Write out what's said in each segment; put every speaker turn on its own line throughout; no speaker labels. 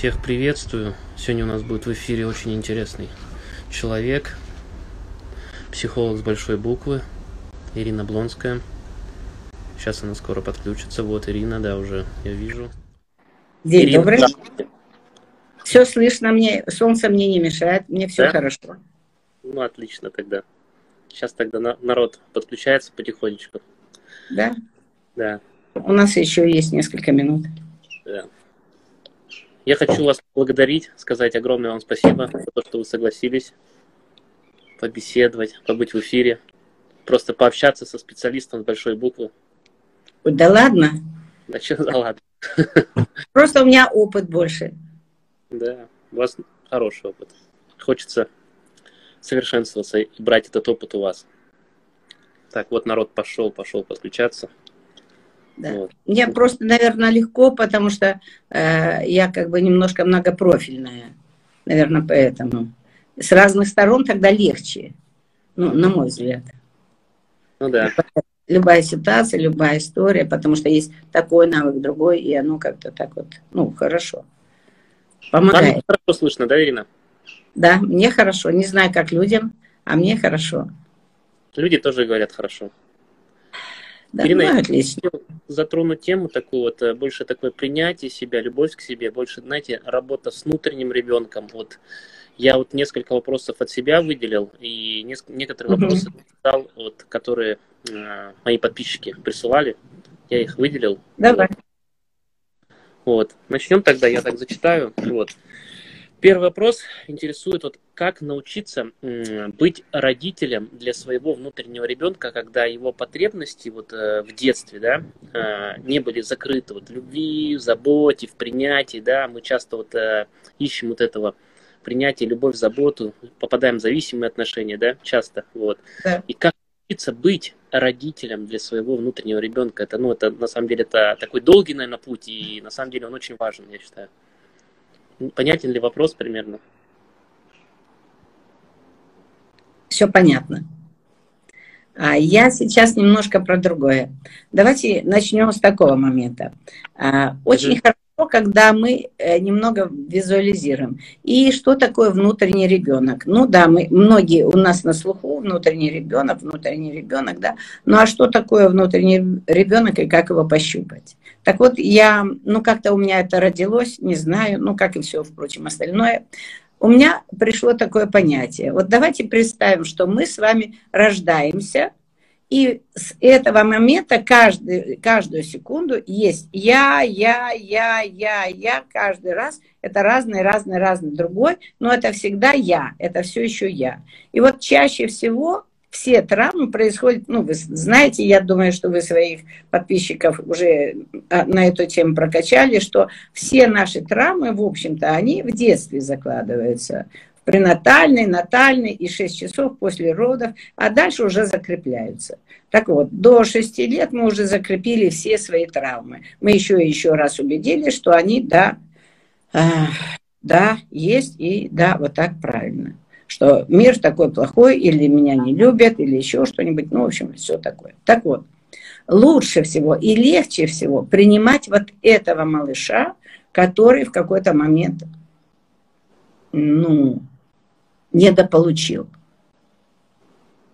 Всех приветствую. Сегодня у нас будет в эфире очень интересный человек, психолог с большой буквы, Ирина Блонская. Сейчас она скоро подключится. Вот Ирина, да, уже я вижу.
День Ирина, добрый. Да. Все слышно мне, солнце мне не мешает, мне все да? хорошо.
Ну, отлично тогда. Сейчас тогда народ подключается потихонечку.
Да?
Да.
У нас еще есть несколько минут.
Да. Я хочу вас благодарить, сказать огромное вам спасибо за то, что вы согласились побеседовать, побыть в эфире, просто пообщаться со специалистом с большой буквы.
Да ладно?
Да что за ладно?
Просто у меня опыт больше.
Да, у вас хороший опыт. Хочется совершенствоваться и брать этот опыт у вас. Так, вот народ пошел, пошел подключаться.
Да. Вот. Мне просто, наверное, легко, потому что э, я как бы немножко многопрофильная. Наверное, поэтому. С разных сторон тогда легче. Ну, на мой взгляд.
Ну да.
Любая ситуация, любая история, потому что есть такой навык, другой, и оно как-то так вот, ну, хорошо.
Помогает. Вам хорошо слышно, да, Ирина?
Да, мне хорошо. Не знаю, как людям, а мне хорошо.
Люди тоже говорят хорошо.
Да, Ирина, ну, отлично.
затронуть тему такую вот, э, больше такое принятие себя, любовь к себе, больше, знаете, работа с внутренним ребенком. Вот я вот несколько вопросов от себя выделил и несколько, некоторые угу. вопросы дал, вот, которые э, мои подписчики присылали. Я их выделил.
Давай.
Вот. вот. Начнем тогда, я так зачитаю. Вот. Первый вопрос интересует, вот как научиться быть родителем для своего внутреннего ребенка, когда его потребности вот э, в детстве, да, э, не были закрыты вот в любви, в заботе, в принятии, да, мы часто вот э, ищем вот этого принятия, любовь, заботу, попадаем в зависимые отношения, да, часто, вот.
Да.
И как научиться быть родителем для своего внутреннего ребенка, это, ну, это на самом деле это такой долгий, наверное, путь, и на самом деле он очень важен, я считаю. Понятен ли вопрос примерно?
Все понятно. А я сейчас немножко про другое. Давайте начнем с такого момента. А, очень хорошо, когда мы э, немного визуализируем. И что такое внутренний ребенок? Ну да, мы, многие у нас на слуху внутренний ребенок, внутренний ребенок, да. Ну а что такое внутренний ребенок и как его пощупать? Так вот, я, ну как-то у меня это родилось, не знаю, ну как и все, впрочем, остальное. У меня пришло такое понятие. Вот давайте представим, что мы с вами рождаемся, и с этого момента каждый, каждую секунду есть я, я, я, я, я, каждый раз. Это разный, разный, разный другой, но это всегда я, это все еще я. И вот чаще всего все травмы происходят, ну, вы знаете, я думаю, что вы своих подписчиков уже а, на эту тему прокачали, что все наши травмы, в общем-то, они в детстве закладываются. В пренатальной, натальной и 6 часов после родов, а дальше уже закрепляются. Так вот, до 6 лет мы уже закрепили все свои травмы. Мы еще и еще раз убедились, что они, да, да, есть и да, вот так правильно что мир такой плохой, или меня не любят, или еще что-нибудь, ну, в общем, все такое. Так вот, лучше всего и легче всего принимать вот этого малыша, который в какой-то момент, ну, недополучил.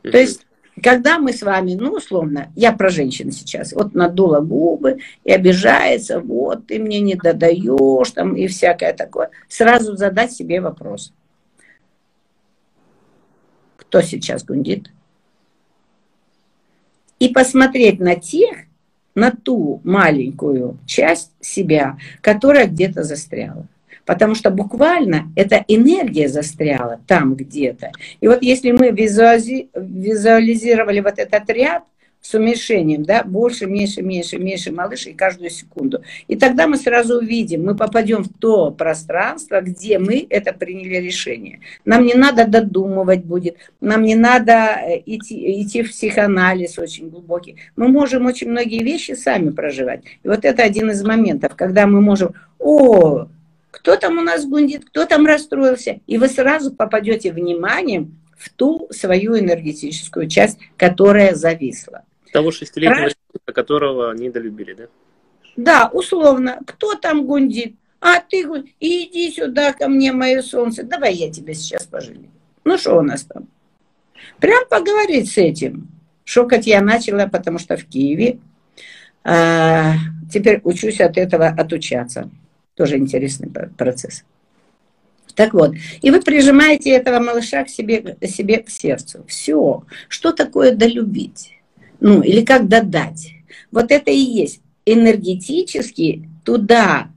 То есть, когда мы с вами, ну, условно, я про женщин сейчас, вот надула губы и обижается, вот, ты мне не додаешь, там, и всякое такое, сразу задать себе вопрос – кто сейчас гундит, и посмотреть на тех, на ту маленькую часть себя, которая где-то застряла. Потому что буквально эта энергия застряла там где-то. И вот если мы визуализировали вот этот ряд, с уменьшением, да, больше, меньше, меньше, меньше малышей каждую секунду. И тогда мы сразу увидим, мы попадем в то пространство, где мы это приняли решение. Нам не надо додумывать будет, нам не надо э, идти, идти в психоанализ очень глубокий. Мы можем очень многие вещи сами проживать. И вот это один из моментов, когда мы можем, о, кто там у нас гундит, кто там расстроился, и вы сразу попадете вниманием в ту свою энергетическую часть, которая зависла.
Того шестилетнего ребенка, которого недолюбили, да?
Да, условно. Кто там гундит? А ты иди сюда ко мне, мое солнце, давай я тебя сейчас пожалею. Ну что у нас там? Прям поговорить с этим. Шокать я начала, потому что в Киеве. А, теперь учусь от этого отучаться. Тоже интересный процесс. Так вот, и вы прижимаете этого малыша к себе, себе к сердцу. Все. Что такое долюбить? Ну, или как додать? Вот это и есть энергетически туда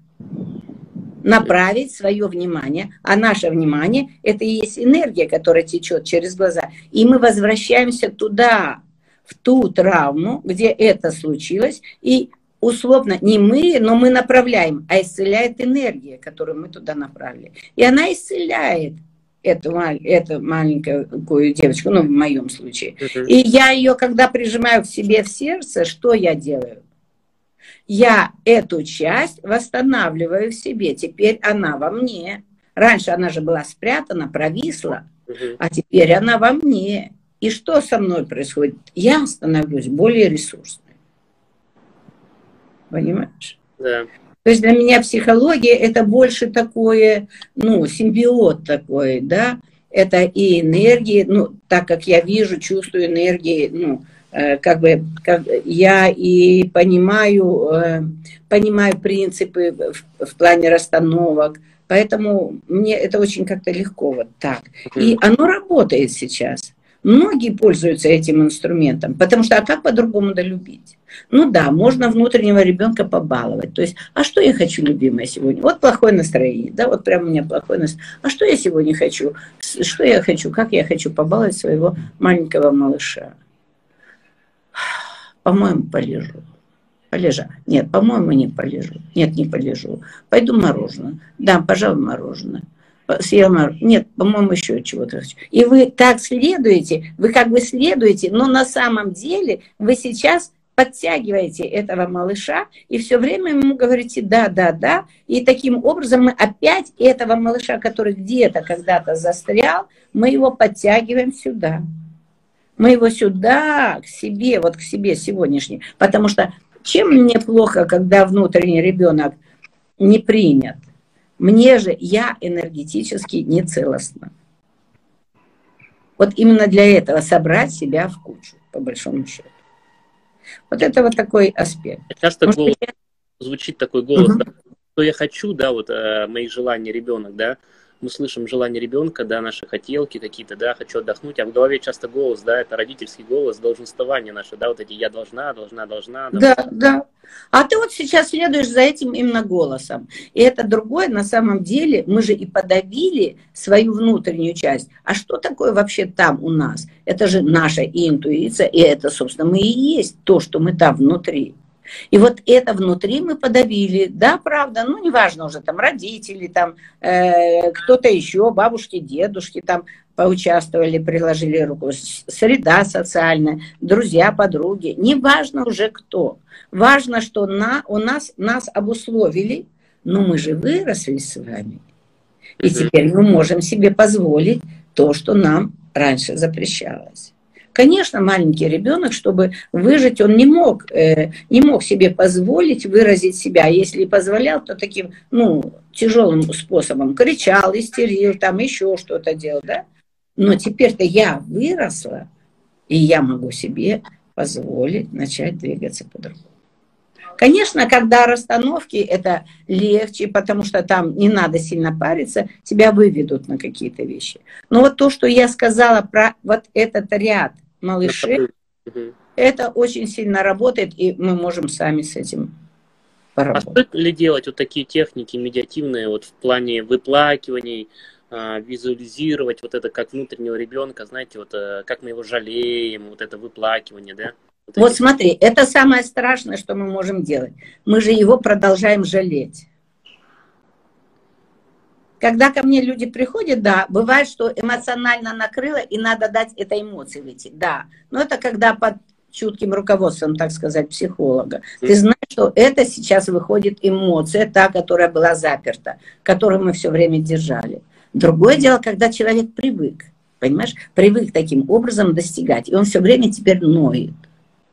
направить свое внимание, а наше внимание – это и есть энергия, которая течет через глаза. И мы возвращаемся туда, в ту травму, где это случилось, и условно не мы, но мы направляем, а исцеляет энергия, которую мы туда направили. И она исцеляет эту, эту маленькую девочку, ну, в моем случае. И я ее, когда прижимаю к себе в сердце, что я делаю? Я эту часть восстанавливаю в себе. Теперь она во мне. Раньше она же была спрятана, провисла, а теперь она во мне. И что со мной происходит? Я становлюсь более ресурсной. Понимаешь?
Да.
То есть для меня психология это больше такое, ну, симбиот такой, да, это и энергии, ну, так как я вижу, чувствую энергии, ну, э, как бы как я и понимаю, э, понимаю принципы в, в плане расстановок, поэтому мне это очень как-то легко вот так. И оно работает сейчас. Многие пользуются этим инструментом, потому что а как по-другому долюбить? Ну да, можно внутреннего ребенка побаловать. То есть, а что я хочу, любимая, сегодня? Вот плохое настроение, да, вот прямо у меня плохое настроение. А что я сегодня хочу? Что я хочу? Как я хочу побаловать своего маленького малыша? По-моему, полежу. Полежа. Нет, по-моему, не полежу. Нет, не полежу. Пойду мороженое. Да, пожалуй, мороженое съела, нет, по-моему, еще чего-то. И вы так следуете, вы как бы следуете, но на самом деле вы сейчас подтягиваете этого малыша и все время ему говорите «да, да, да». И таким образом мы опять этого малыша, который где-то когда-то застрял, мы его подтягиваем сюда. Мы его сюда, к себе, вот к себе сегодняшний. Потому что чем мне плохо, когда внутренний ребенок не принят? Мне же, я энергетически нецелостна. Вот именно для этого собрать себя в кучу, по большому счету. Вот это вот такой аспект.
Часто голос, я... звучит такой голос, угу. да, что я хочу, да, вот э, мои желания ребенок, да, мы слышим желание ребенка, да, наши хотелки какие-то, да, хочу отдохнуть, а в голове часто голос, да, это родительский голос, долженствование наше, да, вот эти я должна, должна, должна.
Да, да. да. А ты вот сейчас следуешь за этим именно голосом. И это другое, на самом деле, мы же и подавили свою внутреннюю часть. А что такое вообще там у нас? Это же наша и интуиция, и это, собственно, мы и есть то, что мы там внутри. И вот это внутри мы подавили, да, правда, ну, неважно уже, там, родители, там, э, кто-то еще, бабушки, дедушки, там, поучаствовали, приложили руку, среда социальная, друзья, подруги, неважно уже кто. Важно, что на, у нас, нас обусловили, но мы же выросли с вами. И теперь мы можем себе позволить то, что нам раньше запрещалось. Конечно, маленький ребенок, чтобы выжить, он не мог, э, не мог себе позволить выразить себя. Если позволял, то таким, ну, тяжелым способом кричал, истерил, там еще что-то делал, да? Но теперь-то я выросла, и я могу себе позволить начать двигаться по-другому. Конечно, когда расстановки, это легче, потому что там не надо сильно париться, тебя выведут на какие-то вещи. Но вот то, что я сказала про вот этот ряд малышей, это очень сильно работает, и мы можем сами с этим
поработать. А стоит ли делать вот такие техники медиативные вот в плане выплакиваний, а, визуализировать вот это как внутреннего ребенка, знаете, вот э, как мы его жалеем, вот это выплакивание, да?
Вот, вот смотри, это самое страшное, что мы можем делать. Мы же его продолжаем жалеть. Когда ко мне люди приходят, да, бывает, что эмоционально накрыло, и надо дать этой эмоции выйти, да. Но это когда под чутким руководством, так сказать, психолога. Ты знаешь, что это сейчас выходит эмоция, та, которая была заперта, которую мы все время держали. Другое дело, когда человек привык, понимаешь, привык таким образом достигать, и он все время теперь ноет.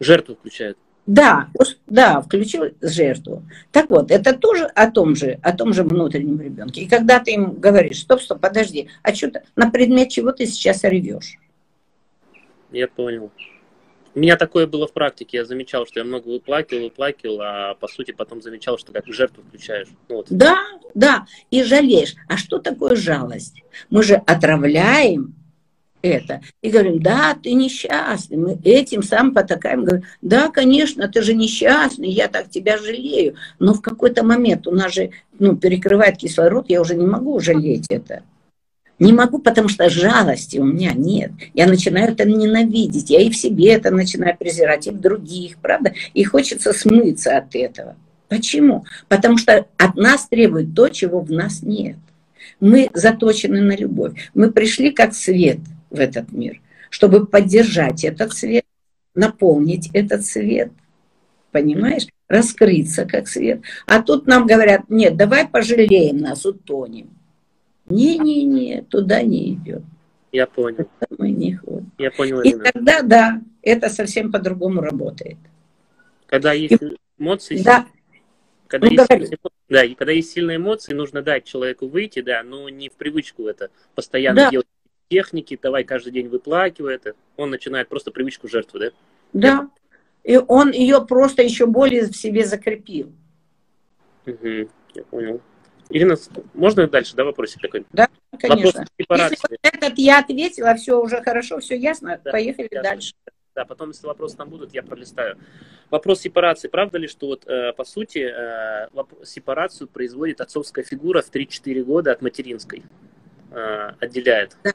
Жертву включает.
Да, да, включил жертву. Так вот, это тоже о том же, о том же внутреннем ребенке. И когда ты им говоришь, стоп, стоп, подожди, а что ты, на предмет чего ты сейчас ревешь?
Я понял. У меня такое было в практике. Я замечал, что я много выплакивал, выплакивал, а по сути потом замечал, что как жертву включаешь.
Ну, вот. Да, да, и жалеешь. А что такое жалость? Мы же отравляем это. И говорим, да, ты несчастный. Мы этим сам потакаем. Говорим, да, конечно, ты же несчастный, я так тебя жалею. Но в какой-то момент у нас же ну, перекрывает кислород, я уже не могу жалеть это. Не могу, потому что жалости у меня нет. Я начинаю это ненавидеть. Я и в себе это начинаю презирать, и в других, правда? И хочется смыться от этого. Почему? Потому что от нас требует то, чего в нас нет. Мы заточены на любовь. Мы пришли как свет в этот мир, чтобы поддержать этот свет, наполнить этот свет. Понимаешь? Раскрыться как свет. А тут нам говорят, нет, давай пожалеем нас, утонем. Не-не-не, туда не идет.
Я понял.
мы не ходим.
Я понял.
И тогда, да, это совсем по-другому работает.
Когда есть и, эмоции,
да.
когда, ну, есть сильные, да, и когда есть сильные эмоции, нужно дать человеку выйти, да, но не в привычку это постоянно да. делать техники, давай каждый день выплакивай это. Он начинает просто привычку жертвы, да?
Да. И он ее просто еще более в себе закрепил.
Угу, я понял. Ирина, можно дальше, да, вопросик такой?
Да, конечно. Вопрос Если вот этот я ответила, все уже хорошо, все ясно, да, поехали ясно. дальше.
Да, потом, если вопросы там будут, я пролистаю. Вопрос сепарации. Правда ли, что вот, э, по сути э, сепарацию производит отцовская фигура в 3-4 года от материнской? Э, отделяет? Да.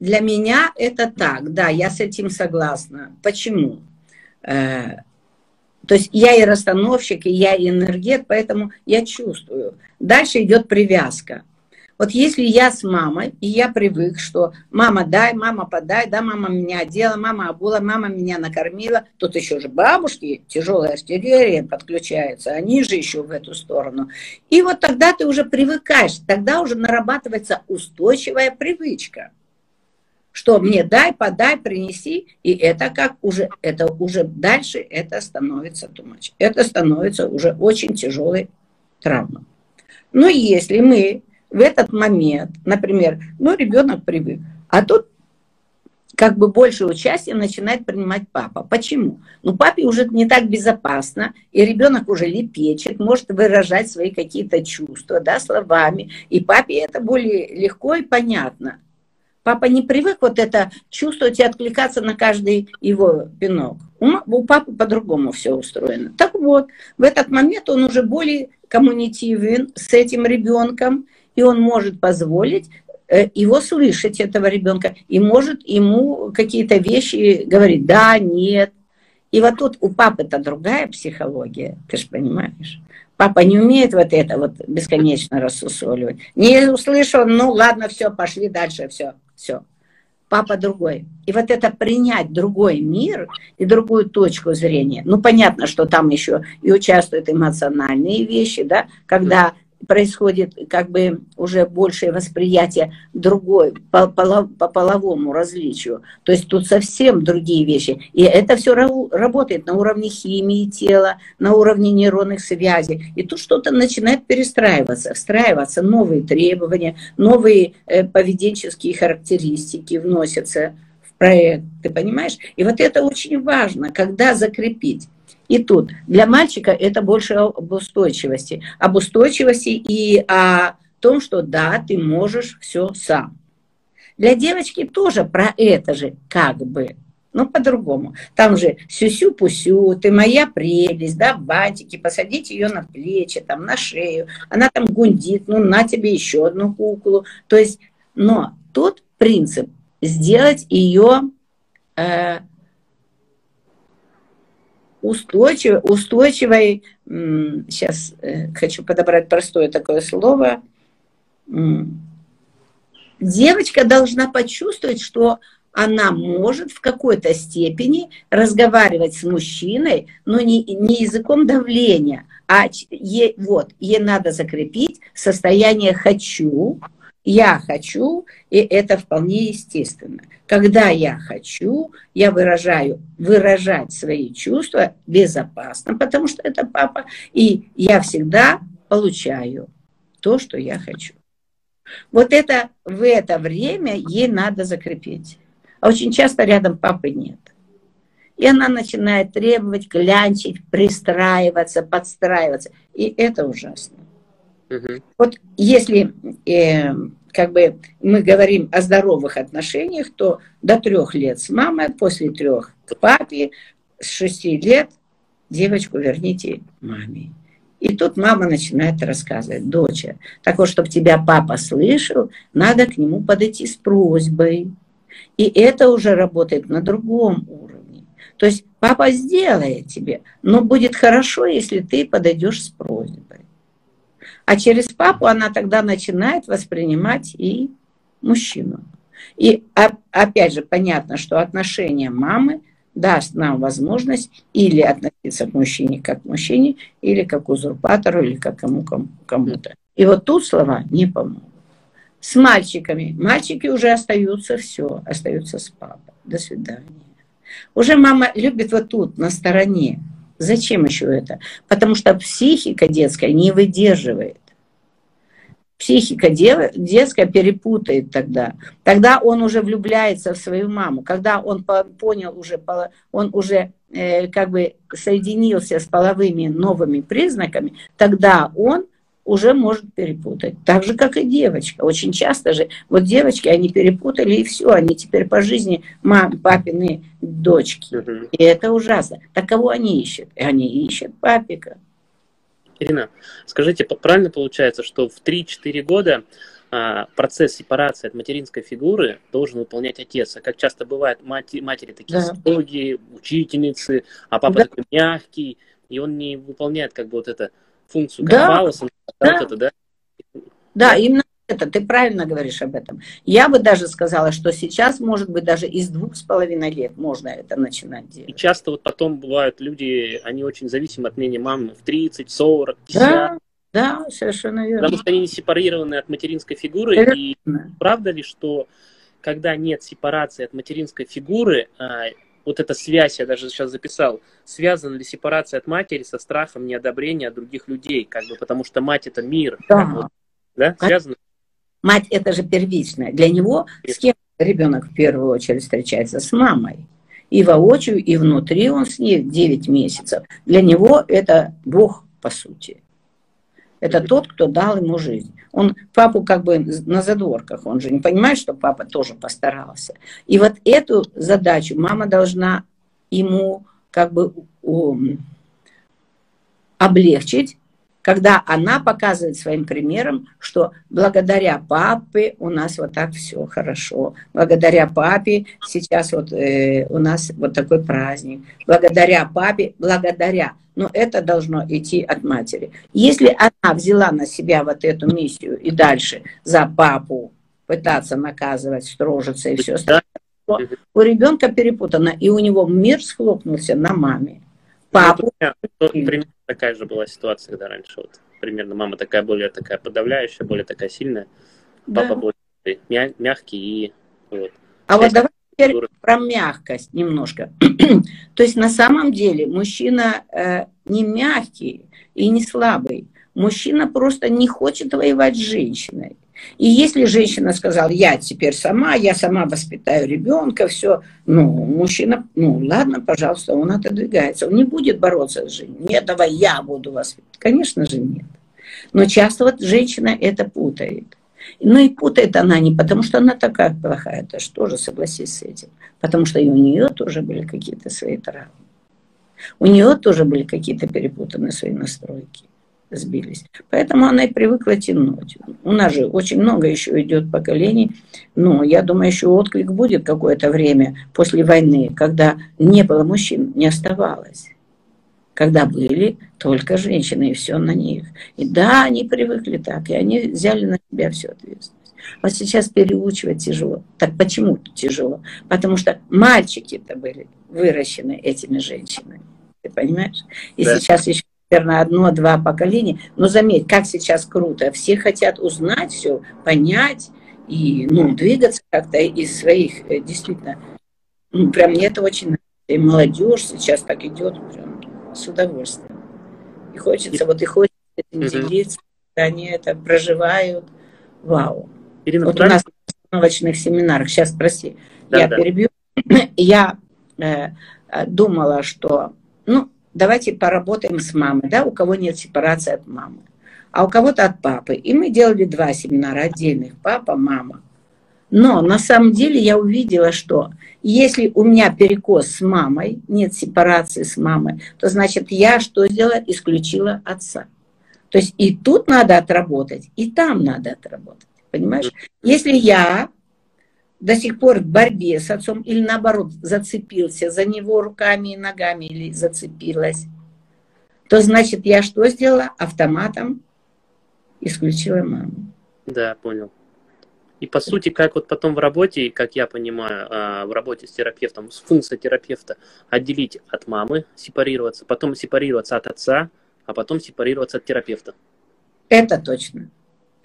Для меня это так, да, я с этим согласна. Почему? Э, то есть я и расстановщик, и я и энергет, поэтому я чувствую. Дальше идет привязка. Вот если я с мамой, и я привык, что мама дай, мама подай, да, мама меня одела, мама обула, мама меня накормила, тут еще же бабушки, тяжелая артиллерия подключается, они же еще в эту сторону. И вот тогда ты уже привыкаешь, тогда уже нарабатывается устойчивая привычка что мне дай, подай, принеси, и это как уже, это уже дальше это становится тумач. Это становится уже очень тяжелой травмой. Но если мы в этот момент, например, ну, ребенок привык, а тут как бы больше участия начинает принимать папа. Почему? Ну, папе уже не так безопасно, и ребенок уже лепечет, может выражать свои какие-то чувства, да, словами, и папе это более легко и понятно. Папа не привык вот это чувствовать и откликаться на каждый его пинок. У, у папы по-другому все устроено. Так вот, в этот момент он уже более коммунитивен с этим ребенком, и он может позволить э, его слышать, этого ребенка, и может ему какие-то вещи говорить, да, нет. И вот тут у папы-то другая психология, ты же понимаешь. Папа не умеет вот это вот бесконечно рассусоливать. Не услышал, ну ладно, все, пошли дальше, все все. Папа другой. И вот это принять другой мир и другую точку зрения. Ну, понятно, что там еще и участвуют эмоциональные вещи, да, когда происходит как бы уже большее восприятие другой, по, по, по половому различию. То есть тут совсем другие вещи. И это все работает на уровне химии тела, на уровне нейронных связей. И тут что-то начинает перестраиваться, встраиваться, новые требования, новые э, поведенческие характеристики вносятся в проект. Ты понимаешь? И вот это очень важно, когда закрепить. И тут для мальчика это больше об устойчивости. Об устойчивости и о том, что да, ты можешь все сам. Для девочки тоже про это же как бы, но по-другому. Там же сюсю-пусю, ты моя прелесть, да, бантики, посадить ее на плечи, там, на шею. Она там гундит, ну, на тебе еще одну куклу. То есть, но тут принцип сделать ее э, устойчивой, устойчивой, сейчас э, хочу подобрать простое такое слово, девочка должна почувствовать, что она может в какой-то степени разговаривать с мужчиной, но не, не языком давления, а ей, вот, ей надо закрепить состояние «хочу», я хочу, и это вполне естественно. Когда я хочу, я выражаю, выражать свои чувства безопасно, потому что это папа, и я всегда получаю то, что я хочу. Вот это в это время ей надо закрепить. А очень часто рядом папы нет. И она начинает требовать, клянчить, пристраиваться, подстраиваться. И это ужасно. Угу. Вот если э, как бы мы говорим о здоровых отношениях, то до трех лет с мамой, после трех к папе, с шести лет девочку верните маме. И тут мама начинает рассказывать, доча, так вот, чтобы тебя папа слышал, надо к нему подойти с просьбой. И это уже работает на другом уровне. То есть папа сделает тебе, но будет хорошо, если ты подойдешь с просьбой. А через папу она тогда начинает воспринимать и мужчину. И опять же понятно, что отношение мамы даст нам возможность или относиться к мужчине как к мужчине, или как к узурпатору, или как кому кому-то. И вот тут слова не помогут. С мальчиками. Мальчики уже остаются все, остаются с папой. До свидания. Уже мама любит вот тут, на стороне. Зачем еще это? Потому что психика детская не выдерживает. Психика детская перепутает тогда. Тогда он уже влюбляется в свою маму. Когда он понял уже, он уже э, как бы соединился с половыми новыми признаками, тогда он уже может перепутать. Так же, как и девочка. Очень часто же, вот девочки, они перепутали, и все, они теперь по жизни мам, папины дочки. Угу. И это ужасно. Так кого они ищут? И они ищут папика.
Ирина, скажите, правильно получается, что в 3-4 года а, процесс сепарации от материнской фигуры должен выполнять отец. А как часто бывает, мать, матери такие да. строгие, учительницы, а папа да. такой мягкий, и он не выполняет как бы вот эту функцию, да. Фалос,
да. Вот это, да? Да, именно это, ты правильно говоришь об этом. Я бы даже сказала, что сейчас, может быть, даже из двух с половиной лет можно это начинать делать.
И часто вот потом бывают люди, они очень зависимы от мнения мамы в 30, 40,
50. Да, да, совершенно верно.
Потому что они не сепарированы от материнской фигуры. Верно. И правда ли, что когда нет сепарации от материнской фигуры, а, вот эта связь, я даже сейчас записал, связана ли сепарация от матери со страхом неодобрения других людей, как бы, потому что мать это мир. Да. Вот, да? Связано?
Мать это же первичное. Для него с кем ребенок в первую очередь встречается? С мамой. И воочию, и внутри он с ней 9 месяцев. Для него это Бог, по сути. Это тот, кто дал ему жизнь. Он папу как бы на задворках, он же не понимает, что папа тоже постарался. И вот эту задачу мама должна ему как бы облегчить, когда она показывает своим примером, что благодаря папе у нас вот так все хорошо, благодаря папе сейчас вот э, у нас вот такой праздник, благодаря папе, благодаря. Но это должно идти от матери. Если она взяла на себя вот эту миссию и дальше за папу пытаться наказывать, строжиться и все остальное, то у ребенка перепутано, и у него мир схлопнулся на маме.
Ну, Папу. Примерно такая же была ситуация, когда раньше вот примерно мама такая более такая подавляющая, более такая сильная, папа да. более мягкий и вот.
А вот давай теперь про мягкость немножко. То есть на самом деле мужчина э, не мягкий и не слабый. Мужчина просто не хочет воевать с женщиной. И если женщина сказала, я теперь сама, я сама воспитаю ребенка, все, ну, мужчина, ну, ладно, пожалуйста, он отодвигается. Он не будет бороться с женой. Нет, давай я буду воспитывать. Конечно же, нет. Но часто вот женщина это путает. Ну и путает она не потому, что она такая плохая, это же тоже согласись с этим. Потому что и у нее тоже были какие-то свои травмы. У нее тоже были какие-то перепутанные свои настройки сбились. Поэтому она и привыкла тянуть. У нас же очень много еще идет поколений. Но я думаю, еще отклик будет какое-то время после войны, когда не было мужчин, не оставалось. Когда были только женщины, и все на них. И да, они привыкли так, и они взяли на себя всю ответственность. Вот сейчас переучивать тяжело. Так почему тяжело? Потому что мальчики-то были выращены этими женщинами. Ты понимаешь? И да. сейчас еще наверное, одно-два поколения. Но заметь, как сейчас круто. Все хотят узнать все, понять и ну, двигаться как-то из своих, э, действительно. Ну, прям мне это очень нравится. И молодежь сейчас так идет прям с удовольствием. И хочется, вот и хочется этим mm делиться, они это проживают. Вау. Ирина, вот у нас на установочных семинарах, сейчас спроси, да, я да. перебью, я э, думала, что, ну, давайте поработаем с мамой, да, у кого нет сепарации от мамы, а у кого-то от папы. И мы делали два семинара отдельных, папа, мама. Но на самом деле я увидела, что если у меня перекос с мамой, нет сепарации с мамой, то значит я что сделала? Исключила отца. То есть и тут надо отработать, и там надо отработать. Понимаешь? Если я до сих пор в борьбе с отцом или наоборот зацепился за него руками и ногами или зацепилась, то значит я что сделала? Автоматом исключила маму.
Да, понял. И по сути, как вот потом в работе, как я понимаю, а, в работе с терапевтом, с функцией терапевта отделить от мамы, сепарироваться, потом сепарироваться от отца, а потом сепарироваться от терапевта.
Это точно.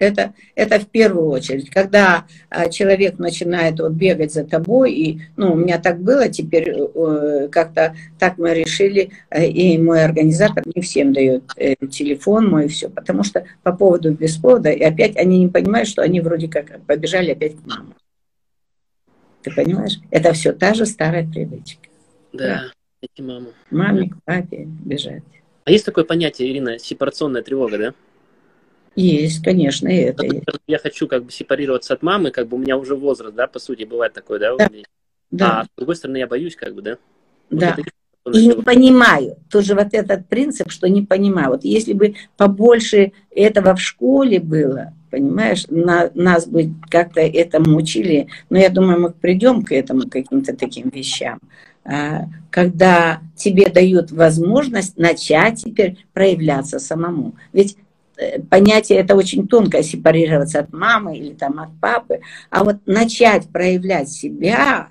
Это, это в первую очередь. Когда а, человек начинает вот бегать за тобой, и ну, у меня так было, теперь э, как-то так мы решили, э, и мой организатор не всем дает э, телефон мой и все, потому что по поводу без повода, и опять они не понимают, что они вроде как побежали опять к маме. Ты понимаешь? Это все та же старая привычка.
Да, эти маму.
Маме, к папе бежать.
А есть такое понятие, Ирина, сепарационная тревога, да?
Есть, конечно, и это.
Я хочу как бы сепарироваться от мамы, как бы у меня уже возраст, да, по сути, бывает такое, да? да. да. А с другой стороны, я боюсь, как бы, да?
Да. Вот и не понимаю. Тоже вот этот принцип, что не понимаю. Вот если бы побольше этого в школе было, понимаешь, на, нас бы как-то этому учили, но я думаю, мы придем к этому, к каким-то таким вещам, а, когда тебе дают возможность начать теперь проявляться самому. Ведь понятие это очень тонкое, сепарироваться от мамы или там от папы, а вот начать проявлять себя,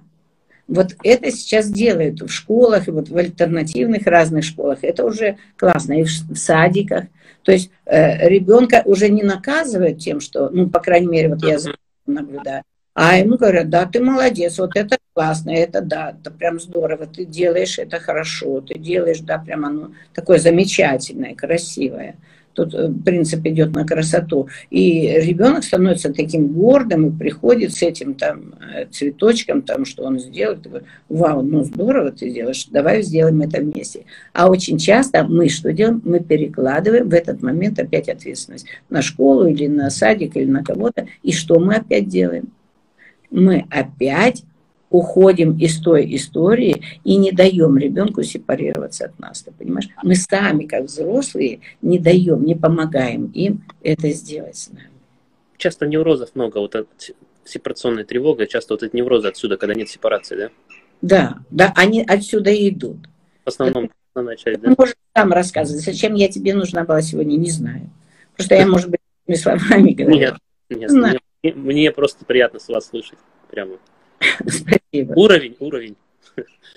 вот это сейчас делают в школах, и вот в альтернативных разных школах, это уже классно, и в садиках. То есть э, ребенка уже не наказывают тем, что, ну, по крайней мере, вот я наблюдаю, а ему говорят, да, ты молодец, вот это классно, это да, это прям здорово, ты делаешь это хорошо, ты делаешь, да, прям оно такое замечательное, красивое. Тут э, принцип идет на красоту. И ребенок становится таким гордым и приходит с этим там э, цветочком, там, что он сделает. Говорит, Вау, ну здорово ты делаешь, давай сделаем это вместе. А очень часто мы что делаем? Мы перекладываем в этот момент опять ответственность на школу или на садик или на кого-то. И что мы опять делаем? Мы опять уходим из той истории и не даем ребенку сепарироваться от нас. Ты понимаешь? Мы сами, как взрослые, не даем, не помогаем им это сделать с нами.
Часто неврозов много, вот от сепарационной тревога, часто вот эти неврозы отсюда, когда нет сепарации, да?
Да, да, они отсюда и идут.
В основном, это, основная часть, да?
Можешь сам рассказывать, зачем я тебе нужна была сегодня, не знаю. Просто я, может быть, словами говорю.
Нет, нет, мне, мне просто приятно с вас слышать, прямо. Спасибо. Уровень, уровень.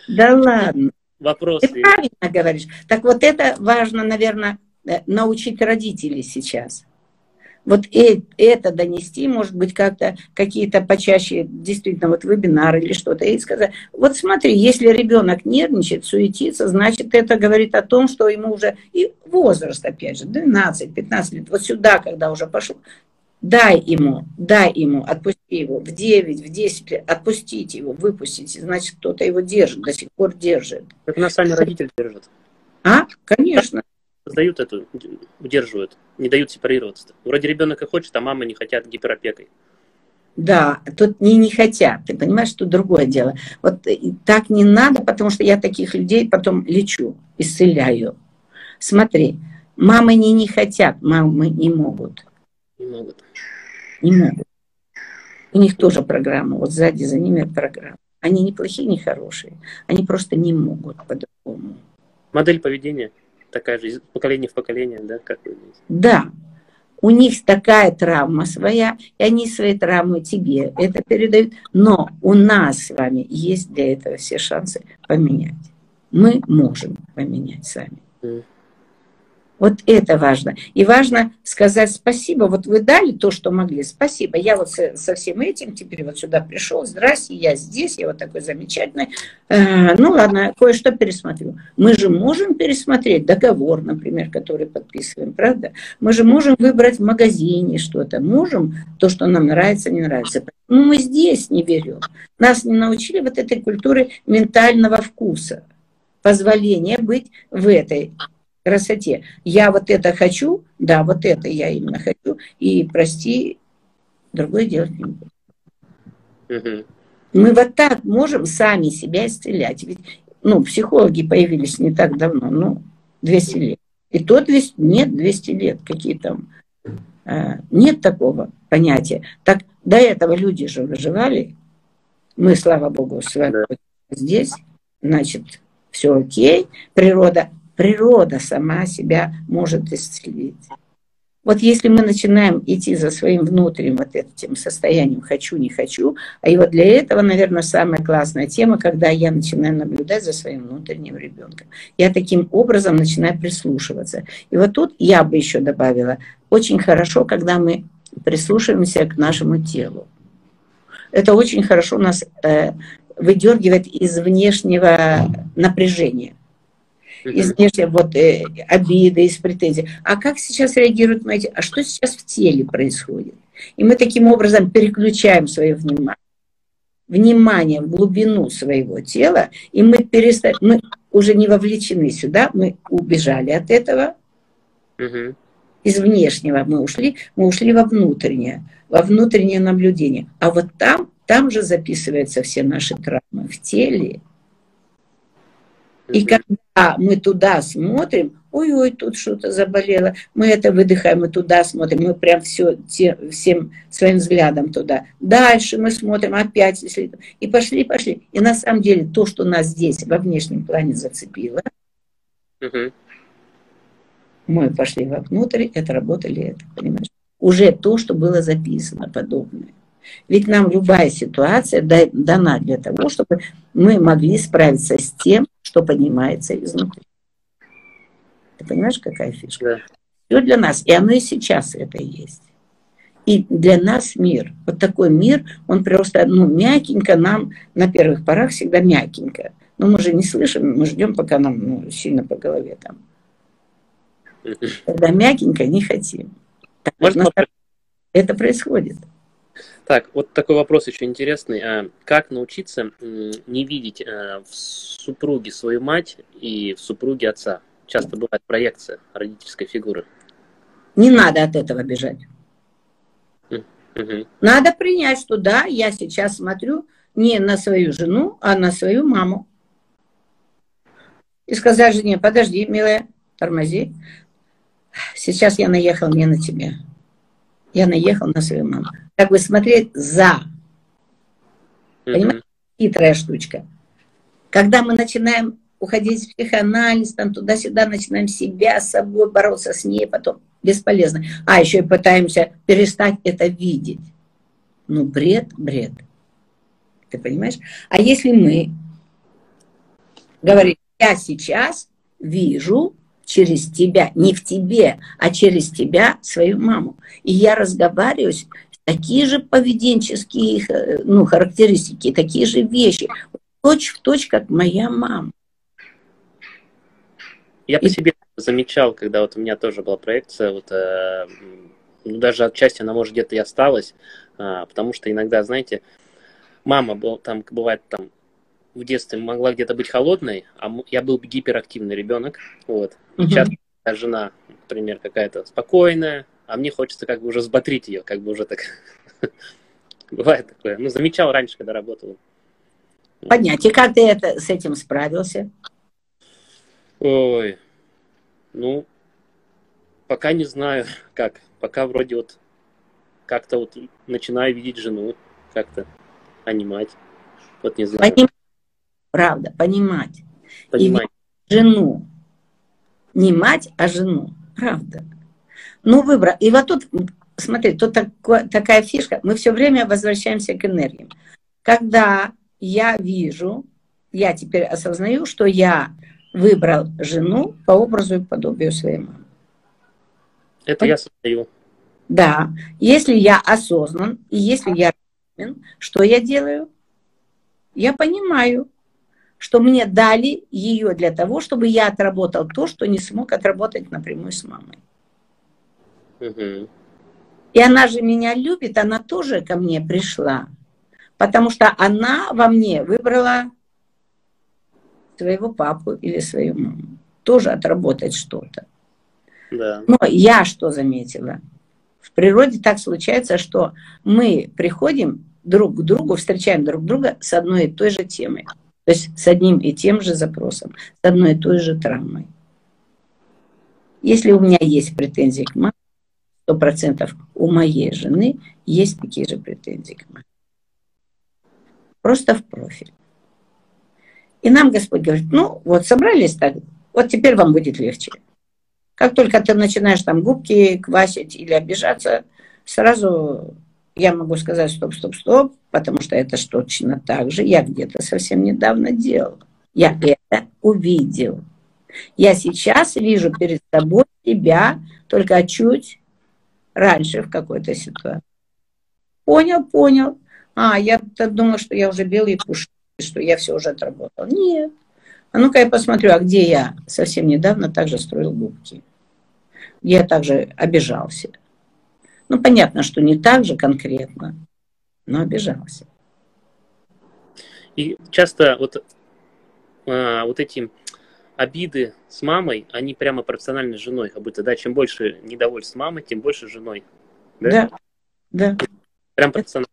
Да ладно.
Вопросы.
Ты правильно говоришь. Так вот это важно, наверное, э, научить родителей сейчас. Вот это донести, может быть, как-то какие-то почаще действительно вот вебинары или что-то, и сказать, вот смотри, если ребенок нервничает, суетится, значит, это говорит о том, что ему уже и возраст, опять же, 12-15 лет, вот сюда, когда уже пошел, Дай ему, дай ему, отпусти его в 9, в 10 лет, отпустите его, выпустите, значит, кто-то его держит, до сих пор держит.
Это нас сами родители держат.
А? Конечно.
Создают эту, удерживают, не дают сепарироваться. Вроде ребенок и хочет, а мама не хотят гиперопекой.
Да, тут не не хотят. Ты понимаешь, тут другое дело. Вот так не надо, потому что я таких людей потом лечу, исцеляю. Смотри, мамы не не хотят, мамы не могут.
Не могут.
Не могут. У них тоже программа, вот сзади за ними программа. Они не плохие, не хорошие. Они просто не могут по-другому.
Модель поведения такая же, из поколения в поколение, да? Как вы
Да. У них такая травма своя, и они свои травмы тебе это передают. Но у нас с вами есть для этого все шансы поменять. Мы можем поменять сами. Вот это важно. И важно сказать спасибо. Вот вы дали то, что могли. Спасибо. Я вот со, со всем этим теперь вот сюда пришел. Здрасте, я здесь, я вот такой замечательный. Э, ну ладно, кое-что пересмотрю. Мы же можем пересмотреть договор, например, который подписываем, правда? Мы же можем выбрать в магазине что-то. Можем то, что нам нравится, не нравится. Но мы здесь не берем. Нас не научили вот этой культуры ментального вкуса позволение быть в этой красоте. Я вот это хочу, да, вот это я именно хочу, и прости, другое делать не буду. Угу. Мы вот так можем сами себя исцелять. Ведь, ну, психологи появились не так давно, ну, 200 лет. И то 200, нет 200 лет, какие там, э, нет такого понятия. Так до этого люди же выживали. Мы, слава богу, с вами здесь, значит, все окей, природа Природа сама себя может исцелить. Вот если мы начинаем идти за своим внутренним вот этим состоянием «хочу, не хочу», а и вот для этого, наверное, самая классная тема, когда я начинаю наблюдать за своим внутренним ребенком. Я таким образом начинаю прислушиваться. И вот тут я бы еще добавила, очень хорошо, когда мы прислушиваемся к нашему телу. Это очень хорошо нас э, выдергивает из внешнего напряжения из внешней вот, э, обиды, из претензий. А как сейчас реагируют эти, а что сейчас в теле происходит? И мы таким образом переключаем свое внимание, внимание в глубину своего тела, и мы, перестаем, мы уже не вовлечены сюда, мы убежали от этого, угу. из внешнего мы ушли, мы ушли во внутреннее, во внутреннее наблюдение. А вот там, там же записываются все наши травмы в теле, и когда мы туда смотрим, ой-ой, тут что-то заболело, мы это выдыхаем, мы туда смотрим, мы прям все, те, всем своим взглядом туда. Дальше мы смотрим, опять исследуем. И пошли, пошли. И на самом деле то, что нас здесь во внешнем плане зацепило, угу. мы пошли вовнутрь, это работали, это, понимаешь? Уже то, что было записано, подобное. Ведь нам любая ситуация дана для того, чтобы мы могли справиться с тем, что поднимается изнутри. Ты понимаешь, какая фишка? Да. Все для нас. И оно и сейчас это есть. И для нас мир, вот такой мир, он просто, ну, мягенько нам, на первых порах всегда мягенько. Но мы же не слышим, мы ждем, пока нам ну, сильно по голове там. Когда мягенько не хотим. Так, Можно это происходит.
Так, вот такой вопрос еще интересный. А как научиться не видеть э, в супруге свою мать и в супруге отца? Часто бывает проекция родительской фигуры.
Не надо от этого бежать. Угу. Надо принять, что да, я сейчас смотрю не на свою жену, а на свою маму. И сказать жене, подожди, милая, тормози. Сейчас я наехал не на тебя. Я наехал на свою маму как бы смотреть за. Понимаете? Хитрая штучка. Когда мы начинаем уходить в психоанализ, там туда-сюда, начинаем себя с собой бороться с ней, потом бесполезно. А еще и пытаемся перестать это видеть. Ну, бред, бред. Ты понимаешь? А если мы говорим, я сейчас вижу через тебя, не в тебе, а через тебя свою маму. И я разговариваю такие же поведенческие э, ну, характеристики, такие же вещи, точь в точь, как моя мама.
Я по себе замечал, когда вот у меня тоже была проекция, вот, э, ну, даже отчасти она, может, где-то и осталась, э, потому что иногда, знаете, мама был, там бывает там в детстве могла где-то быть холодной, а я был гиперактивный ребенок, вот. И угу. часто жена, например, какая-то спокойная, а мне хочется как бы уже взбодрить ее, как бы уже так. Бывает такое. Ну, замечал раньше, когда работал.
Понять. И как ты это, с этим справился?
Ой, ну, пока не знаю, как. Пока вроде вот как-то вот начинаю видеть жену, как-то, анимать. Вот не знаю. Понимать.
Правда, понимать. Понимать. И жену. Не мать, а жену. Правда. Ну, выбрал. И вот тут, смотри, тут такое, такая фишка. Мы все время возвращаемся к энергиям. Когда я вижу, я теперь осознаю, что я выбрал жену по образу и подобию своей мамы.
Это я создаю.
Да. Если я осознан, и если я что я делаю? Я понимаю, что мне дали ее для того, чтобы я отработал то, что не смог отработать напрямую с мамой. Угу. И она же меня любит, она тоже ко мне пришла. Потому что она во мне выбрала своего папу или свою маму. Тоже отработать что-то. Да. Но я что заметила? В природе так случается, что мы приходим друг к другу, встречаем друг друга с одной и той же темой. То есть с одним и тем же запросом, с одной и той же травмой. Если у меня есть претензии к маме, сто процентов у моей жены есть такие же претензии к маме. Просто в профиль. И нам Господь говорит, ну вот собрались так, вот теперь вам будет легче. Как только ты начинаешь там губки квасить или обижаться, сразу я могу сказать стоп, стоп, стоп, потому что это ж точно так же я где-то совсем недавно делал. Я это увидел. Я сейчас вижу перед собой тебя только чуть раньше в какой-то ситуации. Понял, понял. А, я думала, что я уже белый пушистый, что я все уже отработал. Нет. А ну-ка я посмотрю, а где я совсем недавно также строил губки. Я также обижался. Ну, понятно, что не так же конкретно, но обижался.
И часто вот, а, вот эти обиды с мамой, они прямо профессиональной женой, как будто, да, чем больше недовольств с мамой, тем больше женой.
Да, да. да.
Прям профессионально.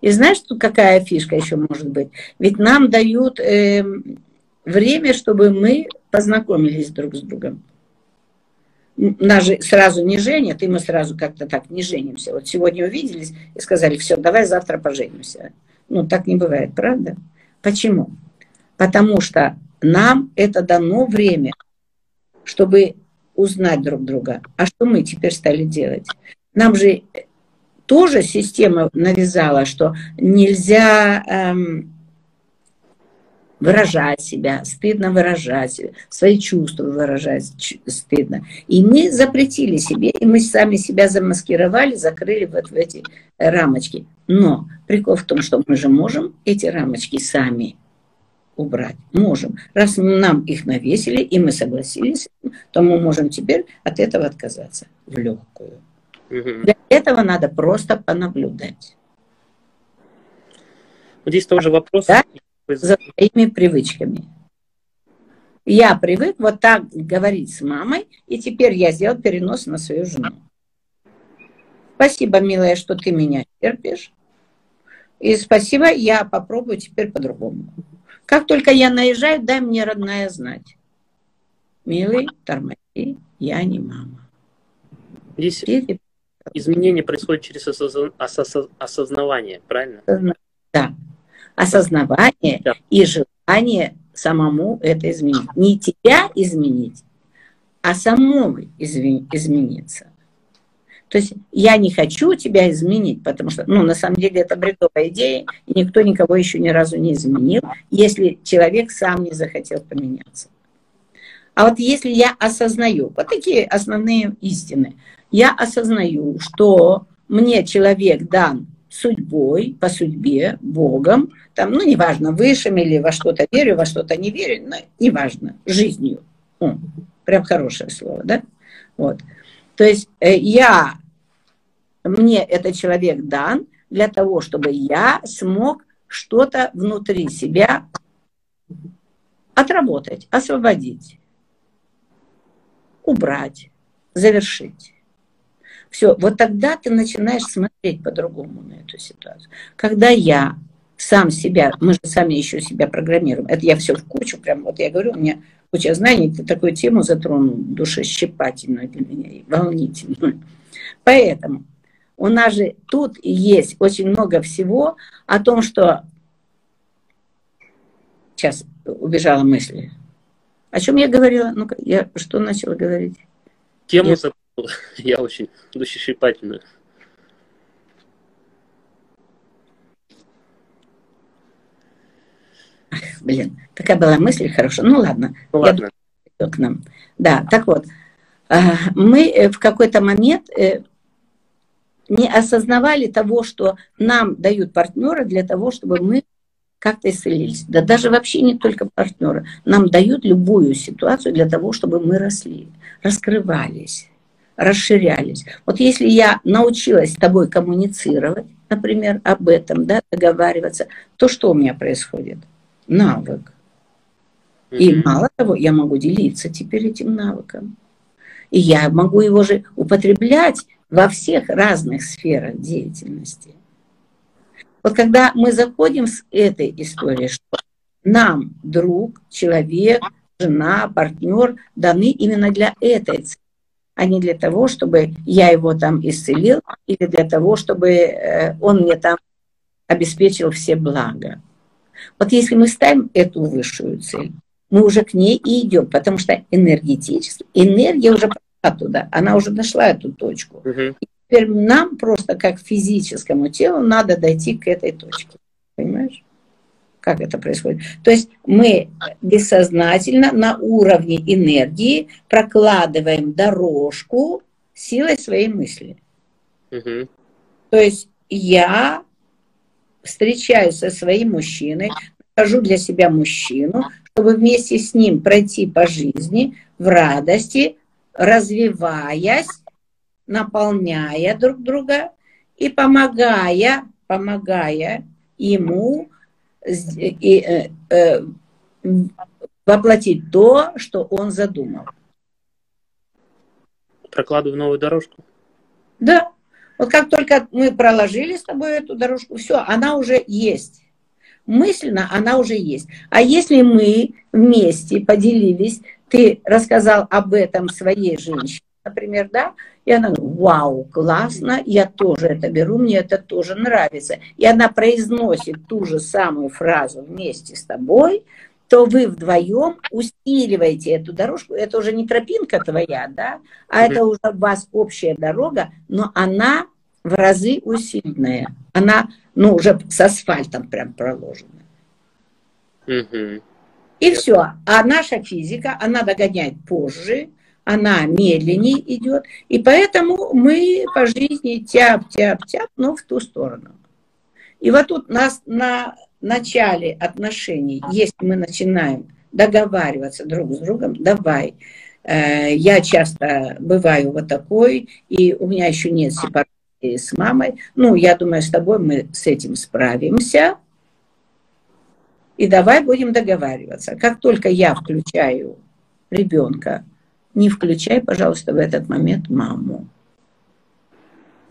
И знаешь, тут какая фишка еще может быть? Ведь нам дают э, время, чтобы мы познакомились друг с другом нас же сразу не женят, и мы сразу как-то так не женимся. Вот сегодня увиделись и сказали, все, давай завтра поженимся. Ну, так не бывает, правда? Почему? Потому что нам это дано время, чтобы узнать друг друга. А что мы теперь стали делать? Нам же тоже система навязала, что нельзя эм, выражать себя, стыдно выражать, свои чувства выражать стыдно. И мы запретили себе, и мы сами себя замаскировали, закрыли вот в эти рамочки. Но прикол в том, что мы же можем эти рамочки сами убрать. Можем. Раз нам их навесили, и мы согласились, то мы можем теперь от этого отказаться в легкую. Угу. Для этого надо просто понаблюдать.
Вот здесь тоже вопрос.
Да? за своими привычками. Я привык вот так говорить с мамой, и теперь я сделал перенос на свою жену. Спасибо, милая, что ты меня терпишь. И спасибо, я попробую теперь по-другому. Как только я наезжаю, дай мне, родная, знать. Милый, тормози, я не мама.
Здесь изменение происходит через осознавание, правильно?
Да осознавание да. и желание самому это изменить. Не тебя изменить, а самому измениться. То есть я не хочу тебя изменить, потому что, ну, на самом деле это бредовая идея, и никто никого еще ни разу не изменил, если человек сам не захотел поменяться. А вот если я осознаю, вот такие основные истины, я осознаю, что мне человек дан судьбой, по судьбе, Богом, там, ну, неважно, высшим или во что-то верю, во что-то не верю, но неважно, жизнью. О, прям хорошее слово, да? Вот. То есть э, я, мне этот человек дан для того, чтобы я смог что-то внутри себя отработать, освободить, убрать, завершить. Все, вот тогда ты начинаешь смотреть по-другому на эту ситуацию. Когда я сам себя, мы же сами еще себя программируем, это я все в кучу, прям вот я говорю, у меня куча знаний, ты такую тему затронул, душещипательную для меня и волнительную. Поэтому у нас же тут есть очень много всего о том, что... Сейчас убежала мысль. О чем я говорила? Ну-ка, я что начала говорить?
Тему я... Я очень
Блин, такая была мысль, хорошо. Ну ладно. Ну, ладно. Я думаю, к нам. Да, так вот. мы в какой-то момент не осознавали того, что нам дают партнеры для того, чтобы мы как-то исцелились. Да даже вообще не только партнеры. Нам дают любую ситуацию для того, чтобы мы росли, раскрывались, расширялись. Вот если я научилась с тобой коммуницировать, например, об этом, да, договариваться, то что у меня происходит? Навык. И мало того, я могу делиться теперь этим навыком. И я могу его же употреблять во всех разных сферах деятельности. Вот когда мы заходим с этой историей, что нам друг, человек, жена, партнер даны именно для этой цели, а не для того, чтобы я его там исцелил, или для того, чтобы э, он мне там обеспечил все блага. Вот если мы ставим эту высшую цель, мы уже к ней и идем, потому что энергетически, энергия уже туда, она уже нашла эту точку. Угу. И теперь нам просто как физическому телу надо дойти к этой точке. Понимаешь? Как это происходит? То есть мы бессознательно на уровне энергии прокладываем дорожку силой своей мысли. Угу. То есть я встречаюсь со своим мужчиной, нахожу для себя мужчину, чтобы вместе с ним пройти по жизни в радости, развиваясь, наполняя друг друга и помогая, помогая ему и, э, э, воплотить то, что он задумал.
Прокладываю новую дорожку?
Да. Вот как только мы проложили с тобой эту дорожку, все, она уже есть. Мысленно она уже есть. А если мы вместе поделились ты рассказал об этом своей женщине, например, да, и она вау, классно, я тоже это беру, мне это тоже нравится. И она произносит ту же самую фразу вместе с тобой, то вы вдвоем усиливаете эту дорожку. Это уже не тропинка твоя, да, а это уже у вас общая дорога, но она в разы усиленная. Она, ну, уже с асфальтом прям проложена. И все. А наша физика, она догоняет позже, она медленнее идет. И поэтому мы по жизни тяп-тяп-тяп, но в ту сторону. И вот тут нас на начале отношений, если мы начинаем договариваться друг с другом, давай, э, я часто бываю вот такой, и у меня еще нет сепарации с мамой. Ну, я думаю, с тобой мы с этим справимся и давай будем договариваться. Как только я включаю ребенка, не включай, пожалуйста, в этот момент маму.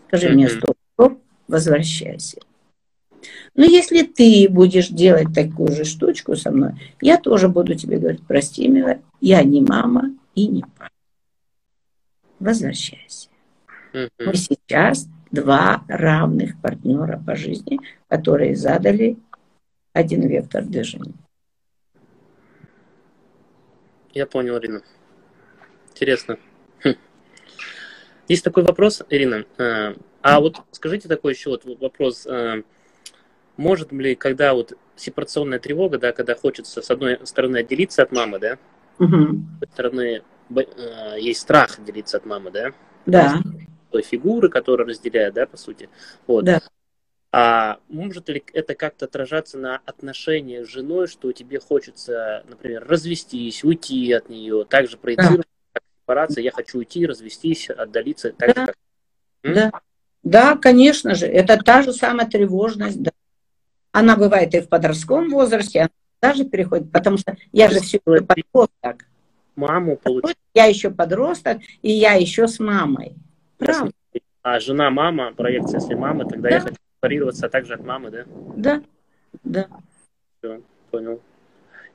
Скажи мне, стоп, стоп, возвращайся. Но если ты будешь делать такую же штучку со мной, я тоже буду тебе говорить, прости, милая, я не мама и не папа. Возвращайся. Мы сейчас два равных партнера по жизни, которые задали один вектор движения.
Я понял, Ирина. Интересно. Хм. Есть такой вопрос, Ирина. А, а вот скажите такой еще вот вопрос. Может ли, когда вот сепарационная тревога, да, когда хочется с одной стороны отделиться от мамы, да, угу. с другой стороны а, есть страх отделиться от мамы, да?
Да.
Той фигуры, которая разделяет, да, по сути. Вот. Да. А может ли это как-то отражаться на отношениях с женой, что тебе хочется, например, развестись, уйти от нее, также проецировать да. сепарация, я хочу уйти, развестись, отдалиться, так
да.
же, как...
Да. да, конечно же, это та же самая тревожность. Да. Она бывает и в подростковом возрасте, она даже переходит, потому что я же все подросток.
Маму получить.
Я еще подросток, и я еще с мамой.
Правда. А жена мама, проекция если мама, тогда да. я хочу парироваться также от мамы, да?
Да, да.
Все, понял.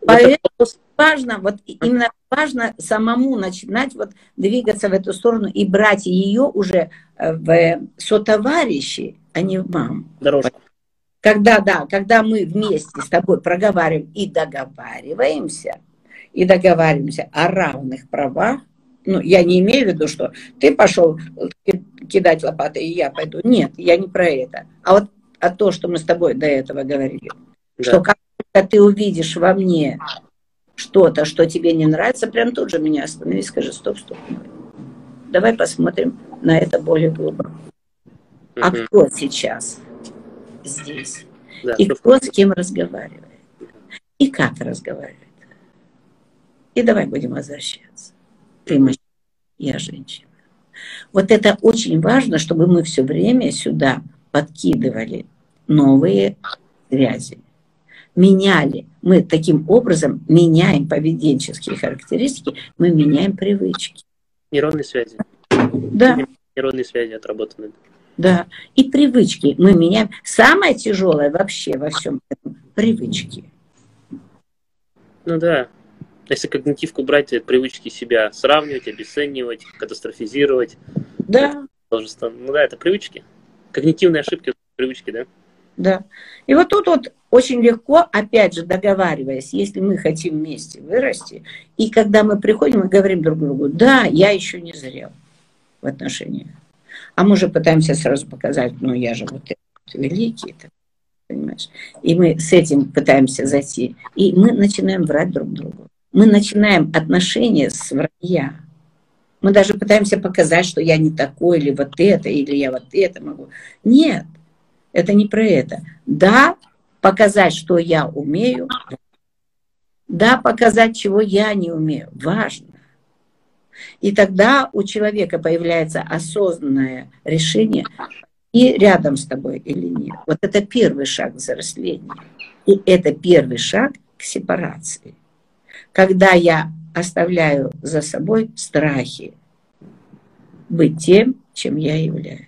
Поэтому это... важно, вот именно важно самому начинать вот двигаться в эту сторону и брать ее уже э, в сотоварищи, а не в маму.
Дорожку.
Когда, да, когда мы вместе с тобой проговариваем и договариваемся, и договариваемся о равных правах, ну, я не имею в виду, что ты пошел кидать лопатой, и я пойду. Нет, я не про это. А вот о то, что мы с тобой до этого говорили. Да. Что когда ты увидишь во мне что-то, что тебе не нравится, прям тут же меня останови, скажи, стоп, стоп. давай посмотрим на это более глубоко. А кто сейчас здесь? Да, и кто с кем разговаривает? И как разговаривает? И давай будем возвращаться. Ты мужчина, я женщина. Вот это очень важно, чтобы мы все время сюда подкидывали новые связи. Меняли. Мы таким образом меняем поведенческие характеристики, мы меняем привычки.
Нейронные связи.
Да.
Нейронные связи отработаны.
Да. И привычки мы меняем. Самое тяжелое вообще во всем этом – привычки.
Ну да. Если когнитивку брать, то привычки себя сравнивать, обесценивать, катастрофизировать.
Да.
Ну да, это привычки. Когнитивные ошибки, привычки, да?
Да. И вот тут вот очень легко, опять же, договариваясь, если мы хотим вместе вырасти, и когда мы приходим и говорим друг другу, да, я еще не зрел в отношениях. А мы же пытаемся сразу показать, ну я же вот этот великий, понимаешь? И мы с этим пытаемся зайти. И мы начинаем врать друг другу. Мы начинаем отношения с вранья. Мы даже пытаемся показать, что я не такой, или вот это, или я вот это могу. Нет, это не про это. Да, показать, что я умею. Да, показать, чего я не умею. Важно. И тогда у человека появляется осознанное решение, и рядом с тобой или нет. Вот это первый шаг к взрослению. И это первый шаг к сепарации. Когда я оставляю за собой страхи быть тем, чем я являюсь.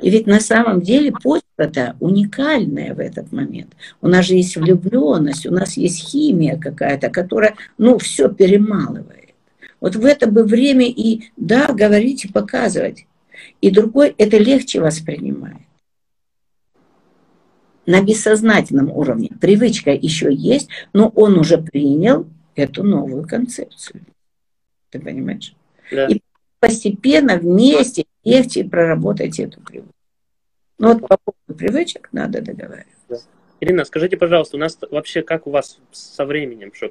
И ведь на самом деле почва-то уникальная в этот момент. У нас же есть влюбленность, у нас есть химия какая-то, которая, ну, все перемалывает. Вот в это бы время и, да, говорить и показывать. И другой это легче воспринимает. На бессознательном уровне привычка еще есть, но он уже принял эту новую концепцию. Ты понимаешь? Да. И постепенно вместе легче проработать эту привычку. Но вот по поводу привычек надо договариваться. Да.
Ирина, скажите, пожалуйста, у нас вообще как у вас со временем? Что,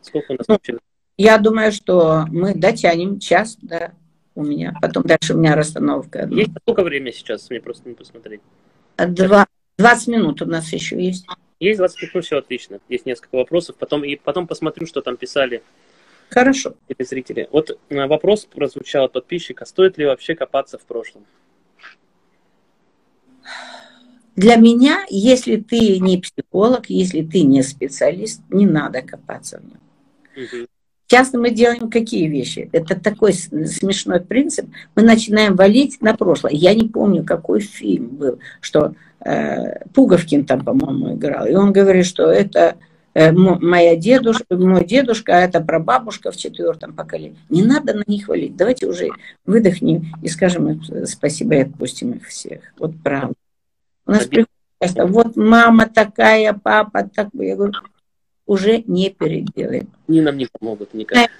сколько у нас
ну, вообще? Я думаю, что мы дотянем час, да, у меня. Потом дальше у меня расстановка.
Есть сколько времени сейчас? Мне просто не посмотреть.
Два, 20 минут у нас еще есть.
Есть 20 минут, ну все отлично. Есть несколько вопросов. Потом, и потом посмотрю, что там писали
Хорошо.
Телезрители. Вот э, вопрос прозвучал от подписчика. Стоит ли вообще копаться в прошлом?
Для меня, если ты не психолог, если ты не специалист, не надо копаться в нем. Угу. Часто мы делаем какие вещи? Это такой смешной принцип. Мы начинаем валить на прошлое. Я не помню, какой фильм был, что э, Пуговкин там, по-моему, играл. И он говорит, что это Э, моя дедушка, мой дедушка, а это прабабушка в четвертом поколении. Не надо на них валить. Давайте уже выдохнем и скажем им спасибо и отпустим их всех. Вот правда. У нас приходит часто, вот мама такая, папа такой. Я говорю, уже не переделаем.
Они нам не помогут никак.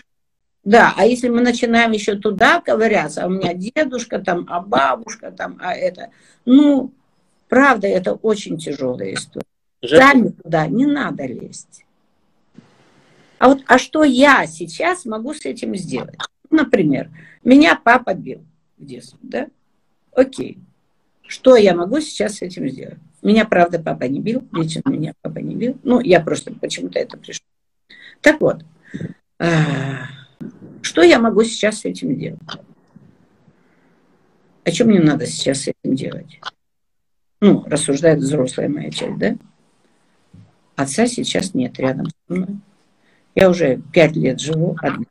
Да, а если мы начинаем еще туда ковыряться, а у меня дедушка там, а бабушка там, а это, ну, правда, это очень тяжелая история. Сами туда не надо лезть. А вот, а что я сейчас могу с этим сделать? Например, меня папа бил в детстве, да? Окей. Что я могу сейчас с этим сделать? Меня, правда, папа не бил, лично меня папа не бил. Ну, я просто почему-то это пришел. Так вот, а, что я могу сейчас с этим делать? О чем мне надо сейчас с этим делать? Ну, рассуждает взрослая моя часть, да? Отца сейчас нет рядом со мной. Я уже пять лет живу одна.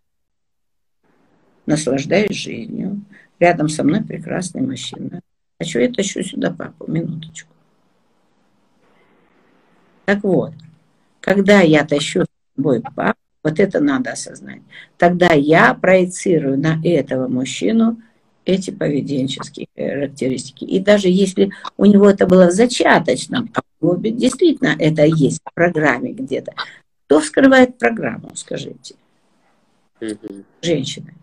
Наслаждаюсь жизнью. Рядом со мной прекрасный мужчина. А что я тащу сюда папу? Минуточку. Так вот, когда я тащу с собой папу, вот это надо осознать. Тогда я проецирую на этого мужчину эти поведенческие характеристики. И даже если у него это было в зачаточном, а у него действительно это есть в программе где-то, кто вскрывает программу, скажите? Женщины.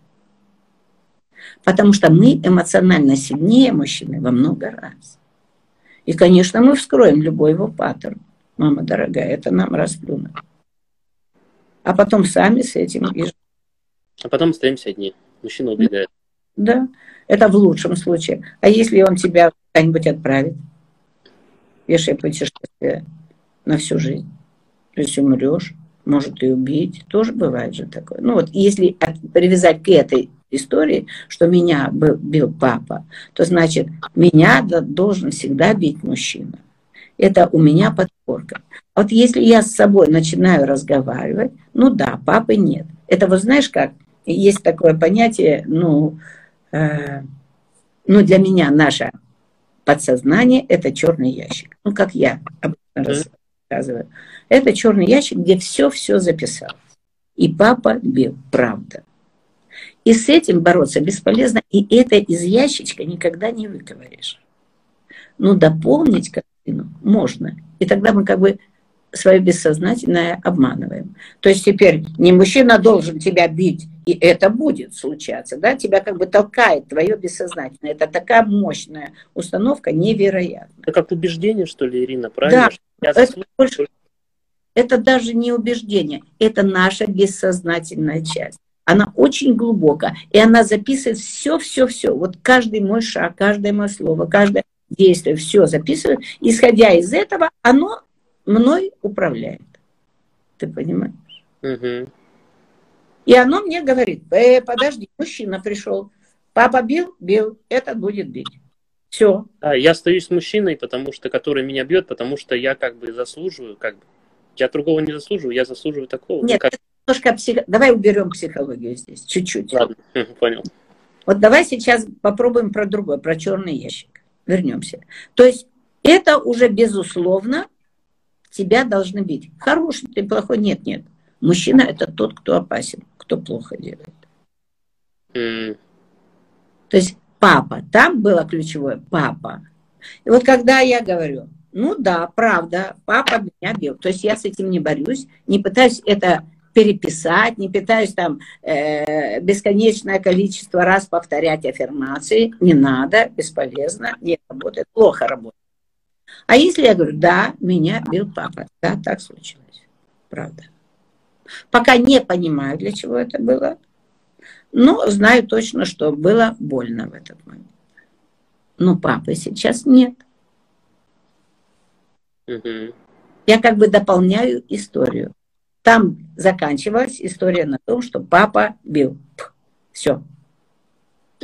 Потому что мы эмоционально сильнее мужчины во много раз. И, конечно, мы вскроем любой его паттерн. Мама дорогая, это нам расплюнуть. А потом сами с этим и
А потом остаемся одни. Мужчина убегает.
Да, это в лучшем случае. А если он тебя куда-нибудь отправит? Пешее путешествие на всю жизнь. То есть умрешь, может и убить. Тоже бывает же такое. Ну вот если привязать к этой истории, что меня бил папа, то значит, меня должен всегда бить мужчина. Это у меня подпорка. Вот если я с собой начинаю разговаривать, ну да, папы нет. Это вот знаешь как, есть такое понятие, ну, э, ну для меня наше подсознание это черный ящик. Ну, как я обычно рассказываю. Это черный ящик, где все-все записал. И папа бил, правда. И с этим бороться бесполезно, и это из ящичка никогда не выковыришь. Но дополнить картину можно. И тогда мы как бы свое бессознательное обманываем. То есть теперь не мужчина должен тебя бить, и это будет случаться, да, тебя как бы толкает твое бессознательное. Это такая мощная установка, невероятная.
Это как убеждение, что ли, Ирина, правильно?
Да, это, больше, это даже не убеждение, это наша бессознательная часть она очень глубоко, и она записывает все-все-все. Вот каждый мой шаг, каждое мое слово, каждое действие, все записывает. Исходя из этого, оно мной управляет. Ты понимаешь? Угу. И оно мне говорит, э, подожди, мужчина пришел, папа бил, бил, этот будет бить. Все.
А, я остаюсь с мужчиной, потому что, который меня бьет, потому что я как бы заслуживаю, как бы. Я другого не заслуживаю, я заслуживаю такого.
Нет, как немножко псих... Давай уберем психологию здесь, чуть-чуть.
Ладно, понял.
Вот давай сейчас попробуем про другое, про черный ящик. Вернемся. То есть это уже безусловно тебя должны бить. Хороший ты, плохой, нет, нет. Мужчина это тот, кто опасен, кто плохо делает. Mm. То есть папа, там было ключевое папа. И вот когда я говорю, ну да, правда, папа меня бил. То есть я с этим не борюсь, не пытаюсь это переписать, не пытаюсь там э, бесконечное количество раз повторять аффирмации. Не надо, бесполезно, не работает, плохо работает. А если я говорю, да, меня бил папа, да, так случилось, правда. Пока не понимаю, для чего это было, но знаю точно, что было больно в этот момент. Но папы сейчас нет. Угу. Я как бы дополняю историю. Там заканчивалась история на том, что папа бил. Все.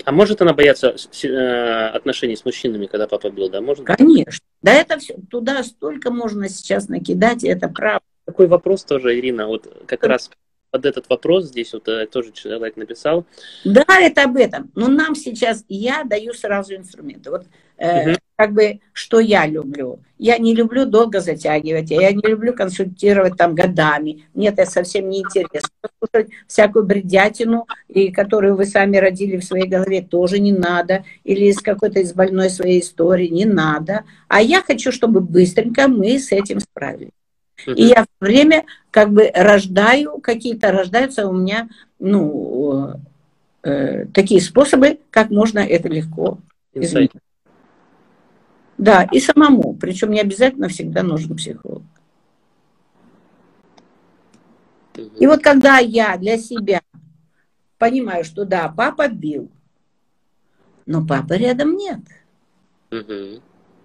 А может она бояться э, отношений с мужчинами, когда папа бил, да? Может?
Конечно. Да это все, туда столько можно сейчас накидать, и это правда.
Такой вопрос тоже, Ирина, вот как раз под этот вопрос здесь вот э, тоже человек написал.
Да, это об этом. Но нам сейчас, я даю сразу инструменты. Вот э, угу как бы, что я люблю. Я не люблю долго затягивать, я не люблю консультировать там годами. Мне это совсем не интересно. Слушать всякую бредятину, и которую вы сами родили в своей голове, тоже не надо. Или из какой-то из больной своей истории, не надо. А я хочу, чтобы быстренько мы с этим справились. И я время как бы рождаю, какие-то рождаются у меня, ну, э, такие способы, как можно это легко изменить. Да, и самому. Причем не обязательно всегда нужен психолог. И вот когда я для себя понимаю, что да, папа бил, но папы рядом нет.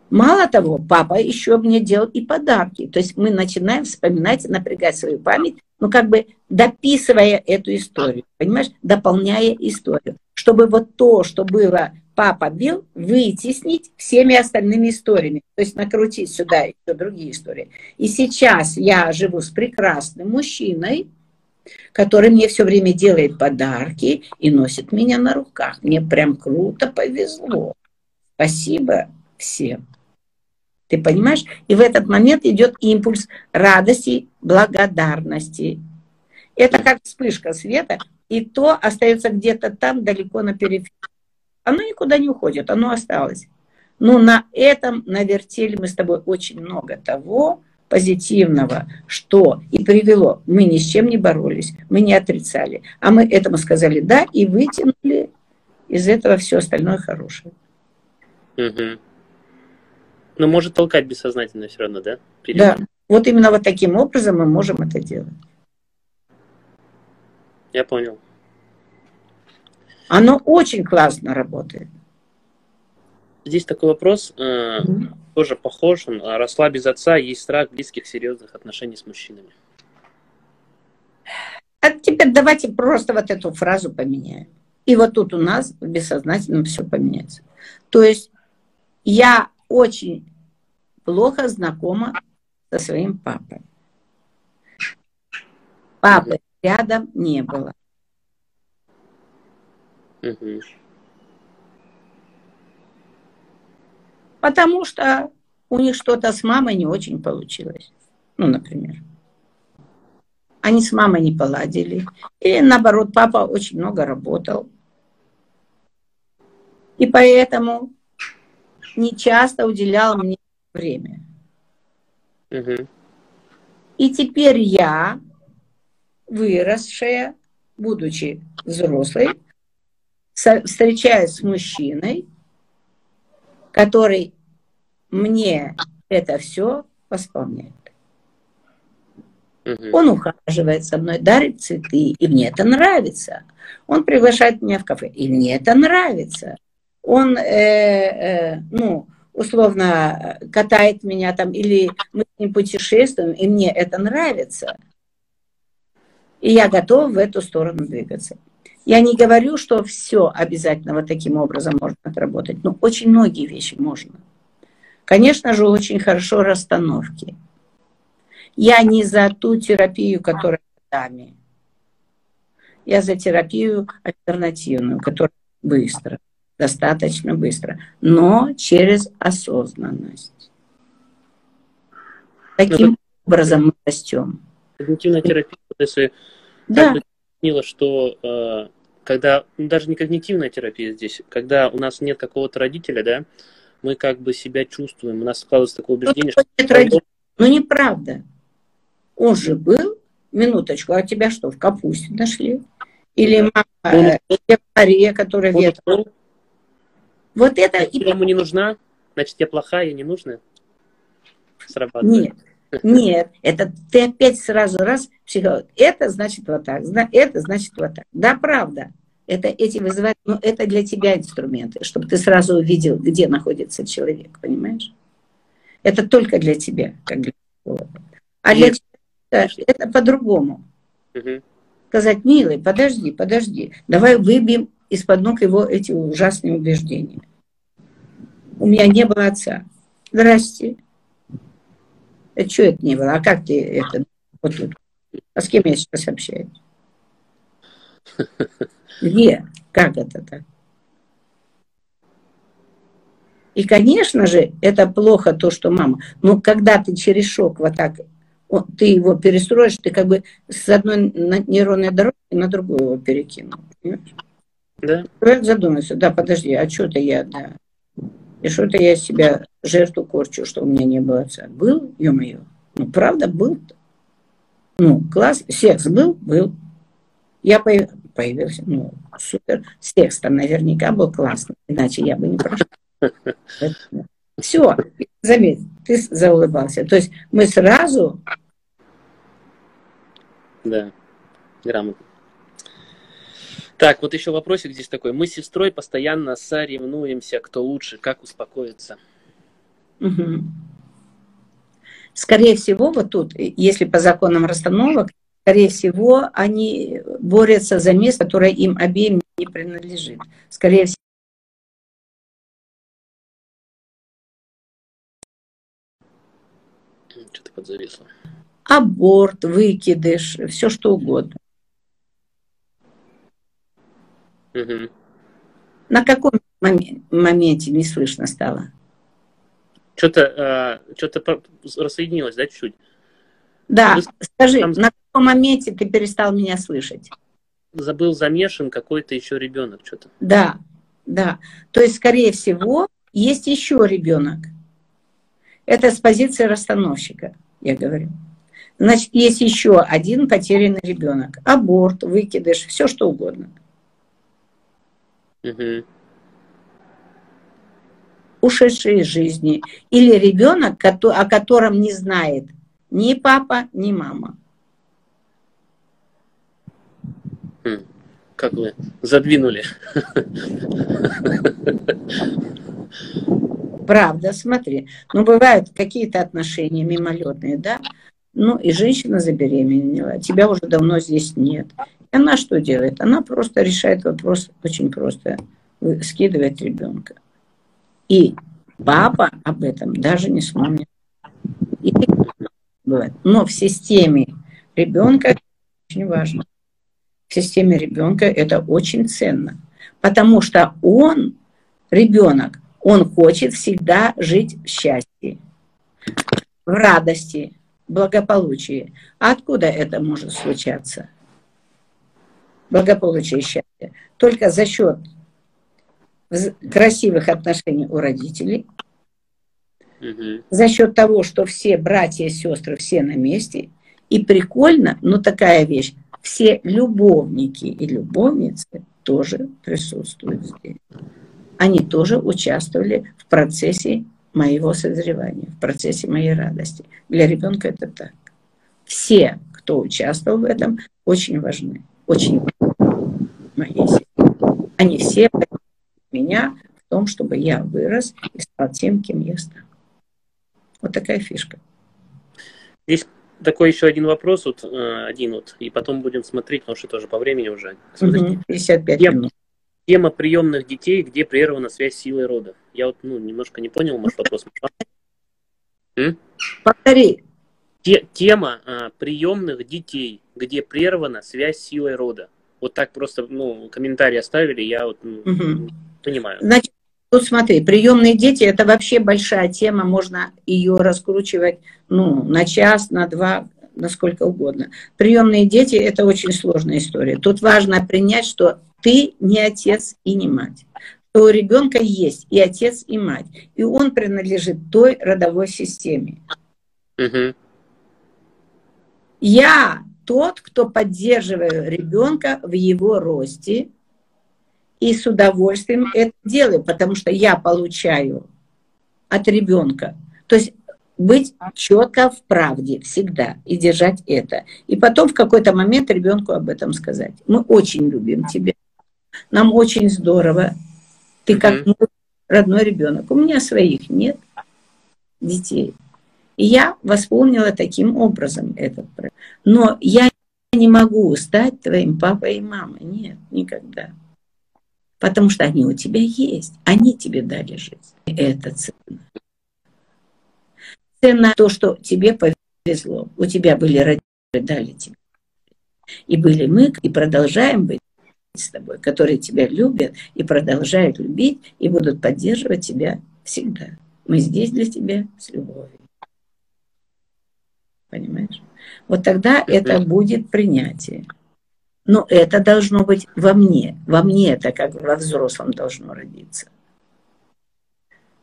Мало того, папа еще мне делал и подарки. То есть мы начинаем вспоминать, напрягать свою память, ну как бы дописывая эту историю, понимаешь, дополняя историю, чтобы вот то, что было папа бил, вытеснить всеми остальными историями. То есть накрутить сюда еще другие истории. И сейчас я живу с прекрасным мужчиной, который мне все время делает подарки и носит меня на руках. Мне прям круто повезло. Спасибо всем. Ты понимаешь? И в этот момент идет импульс радости, благодарности. Это как вспышка света, и то остается где-то там, далеко на периферии. Оно никуда не уходит, оно осталось. Но на этом навертели мы с тобой очень много того позитивного, что и привело. Мы ни с чем не боролись, мы не отрицали. А мы этому сказали «да» и вытянули из этого все остальное хорошее.
Угу. Но может толкать бессознательно все равно, да?
Перед... Да. Вот именно вот таким образом мы можем это делать.
Я понял.
Оно очень классно работает.
Здесь такой вопрос, э, тоже похож, он, а росла без отца, есть страх близких серьезных отношений с мужчинами.
А теперь давайте просто вот эту фразу поменяем. И вот тут у нас в бессознательном все поменяется. То есть я очень плохо знакома со своим папой. Папы рядом не было.
Угу.
Потому что у них что-то с мамой не очень получилось. Ну, например. Они с мамой не поладили. Или наоборот, папа очень много работал. И поэтому не часто уделял мне время.
Угу.
И теперь я, выросшая, будучи взрослой, встречаюсь с мужчиной, который мне это все восполняет.
Угу.
Он ухаживает со мной, дарит цветы, и мне это нравится. Он приглашает меня в кафе, и мне это нравится. Он, э, э, ну, условно катает меня там, или мы с ним путешествуем, и мне это нравится. И я готова в эту сторону двигаться. Я не говорю, что все обязательно вот таким образом можно отработать, но очень многие вещи можно. Конечно же, очень хорошо расстановки. Я не за ту терапию, которая годами. Я за терапию альтернативную, которая быстро, достаточно быстро, но через осознанность. Таким образом мы растем.
Когнитивная терапия, если
Да.
бы что э, когда, ну, даже не когнитивная терапия здесь, когда у нас нет какого-то родителя, да, мы как бы себя чувствуем, у нас складывается такое убеждение,
Ну, нет родителей. Ну, неправда. Он же был, минуточку, а тебя что, в капусте нашли? Или мама,
Он
э, Мария, которая
Он
ветер. Вот это
значит,
и
я ему не нужна, значит, я плохая, я не нужная. Срабатывает.
Нет, нет, это ты опять сразу раз психолог. Это значит вот так, это значит вот так. Да, правда. Это эти вызывают, но это для тебя инструменты, чтобы ты сразу увидел, где находится человек, понимаешь? Это только для тебя, как для психолога. А для тебя это по-другому.
Мгм.
Сказать, милый, подожди, подожди, давай выбьем из-под ног его эти ужасные убеждения. У меня не было отца. Здрасте. Это что это не было? А как ты это вот тут? А с кем я сейчас общаюсь? Где? Как это так? И, конечно же, это плохо то, что мама. Но когда ты через шок вот так, о, ты его перестроишь, ты как бы с одной нейронной дороги на другую его перекинул. понимаешь?
Да?
Человек задумается, да, подожди, а что-то я, да. И что-то я из себя жертву корчу, что у меня не было отца. Был, ё-моё. Ну, правда, был. -то. Ну, класс, секс был? Был. Я появ- появился, ну, супер. Секс там наверняка был классный, иначе я бы не прошла. Все, заметь, ты заулыбался. То есть мы сразу,
Да, грамотно. Так, вот еще вопросик здесь такой. Мы с сестрой постоянно соревнуемся, кто лучше, как успокоиться.
Мгм. Скорее всего, вот тут, если по законам расстановок, скорее всего, они борются за место, которое им обеим не принадлежит. Скорее всего,
Что-то подзависло.
аборт, выкидыш, все что угодно.
Мгм.
На каком моме- моменте не слышно стало?
Что-то, что-то по- рассоединилось, да, чуть-чуть?
Да,
Вы
скажи,
там-
на каком моменте ты перестал меня слышать?
Забыл замешан какой-то еще ребенок, что-то.
Да, да. То есть, скорее всего, есть еще ребенок. Это с позиции расстановщика, я говорю. Значит, есть еще один потерянный ребенок. Аборт, выкидыш, все что угодно.
Мгм.
Ушедшие из жизни. Или ребенок, о котором не знает ни папа, ни мама.
Хм. как вы задвинули.
Правда, смотри. Ну, бывают какие-то отношения мимолетные, да? Ну, и женщина забеременела, тебя уже давно здесь нет. И она что делает? Она просто решает вопрос очень просто. Скидывает ребенка. И папа об этом даже не вспомнит. И. Но в системе ребенка очень важно. В системе ребенка это очень ценно. Потому что он, ребенок, он хочет всегда жить в счастье, в радости, благополучии. А откуда это может случаться? Благополучие и счастье. Только за счет красивых отношений у родителей, угу. за счет того, что все братья и сестры все на месте. И прикольно, но такая вещь, все любовники и любовницы тоже присутствуют здесь. Они тоже участвовали в процессе моего созревания, в процессе моей радости. Для ребенка это так. Все, кто участвовал в этом, очень важны. Очень важны моей семье. Они все меня в том, чтобы я вырос и стал тем, кем я стал. Вот такая фишка.
Здесь такой еще один вопрос, вот э, один вот, и потом будем смотреть, потому что тоже по времени уже.
Смотрите. 55 минут.
Тема приемных детей, где прервана связь силой рода. Я вот ну, немножко не понял, может, вопрос.
Повтори.
Те, тема а, приемных детей, где прервана связь силой рода. Вот так просто, ну, комментарий оставили, я вот ну, угу. понимаю.
Значит, тут смотри, приемные дети это вообще большая тема, можно ее раскручивать, ну, на час, на два, насколько угодно. Приемные дети это очень сложная история. Тут важно принять, что ты не отец и не мать. У ребенка есть и отец, и мать. И он принадлежит той родовой системе. Угу. Я тот, кто поддерживает ребенка в его росте, и с удовольствием это делаю, потому что я получаю от ребенка. То есть быть четко в правде всегда и держать это. И потом в какой-то момент ребенку об этом сказать. Мы очень любим тебя. Нам очень здорово. Ты как мой родной ребенок. У меня своих нет детей. И я восполнила таким образом этот проект. Но я не могу стать твоим папой и мамой. Нет, никогда. Потому что они у тебя есть. Они тебе дали жизнь. Это ценно. Ценно то, что тебе повезло. У тебя были родители, дали тебе. И были мы, и продолжаем быть с тобой, которые тебя любят и продолжают любить, и будут поддерживать тебя всегда. Мы здесь для тебя с любовью. Понимаешь? Вот тогда это будет принятие. Но это должно быть во мне. Во мне это как во взрослом должно родиться.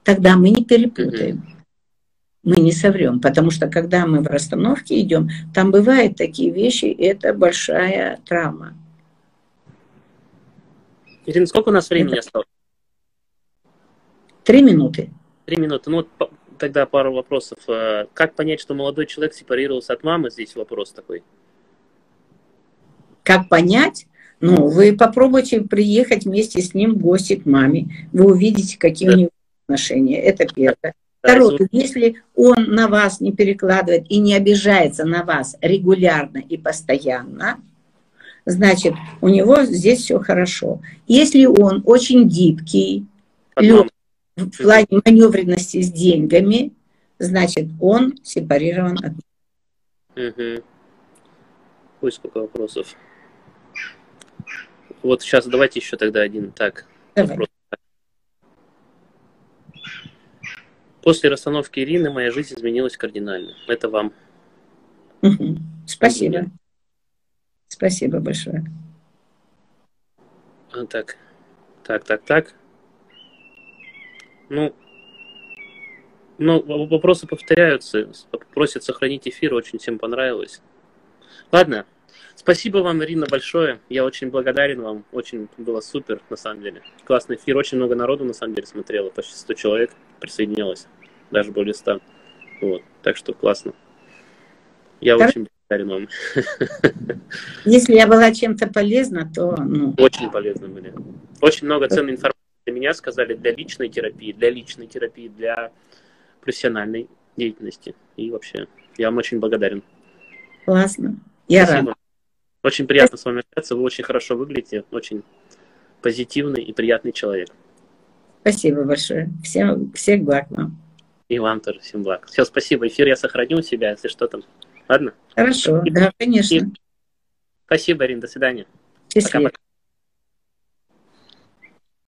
Тогда мы не перепутаем. Мы не соврем. Потому что когда мы в расстановке идем, там бывают такие вещи, это большая травма.
Ирина, сколько у нас времени осталось?
Три минуты.
Три минуты. Ну вот тогда пару вопросов. Э, как понять, что молодой человек сепарировался от мамы? Здесь вопрос такой.
Как понять? Ну, вы попробуйте приехать вместе с ним в гости к маме. Вы увидите, какие да. у него отношения. Это первое. Второе, если он на вас не перекладывает и не обижается на вас регулярно и постоянно, значит, у него здесь все хорошо. Если он очень гибкий, лег в плане маневренности с деньгами, значит, он сепарирован от...
Угу. Ой, сколько вопросов. Вот сейчас давайте еще тогда один так. Давай. После расстановки Ирины моя жизнь изменилась кардинально. Это вам.
Угу. Спасибо. Спасибо большое.
А, так, так, так, так. Ну, ну, вопросы повторяются. Просят сохранить эфир, очень всем понравилось. Ладно, спасибо вам, Ирина, большое. Я очень благодарен вам. Очень было супер, на самом деле. Классный эфир. Очень много народу, на самом деле, смотрело. Почти 100 человек присоединилось. Даже более 100. Вот. Так что классно. Я Хорошо. очень благодарен вам.
Если я была чем-то полезна, то... Ну...
Очень полезны были. Очень много ценной информации для меня сказали для личной терапии, для личной терапии, для профессиональной деятельности. И вообще, я вам очень благодарен.
Классно. Я Спасибо. рада.
Очень приятно с вами общаться. Вы очень хорошо выглядите, очень позитивный и приятный человек.
Спасибо большое. Всем, всех благ вам.
И вам тоже всем благ. Все, спасибо. Эфир я сохраню у себя, если что там. Ладно?
Хорошо, да, конечно.
Спасибо, Ирина. До свидания.
Счастливо. Пока-пока.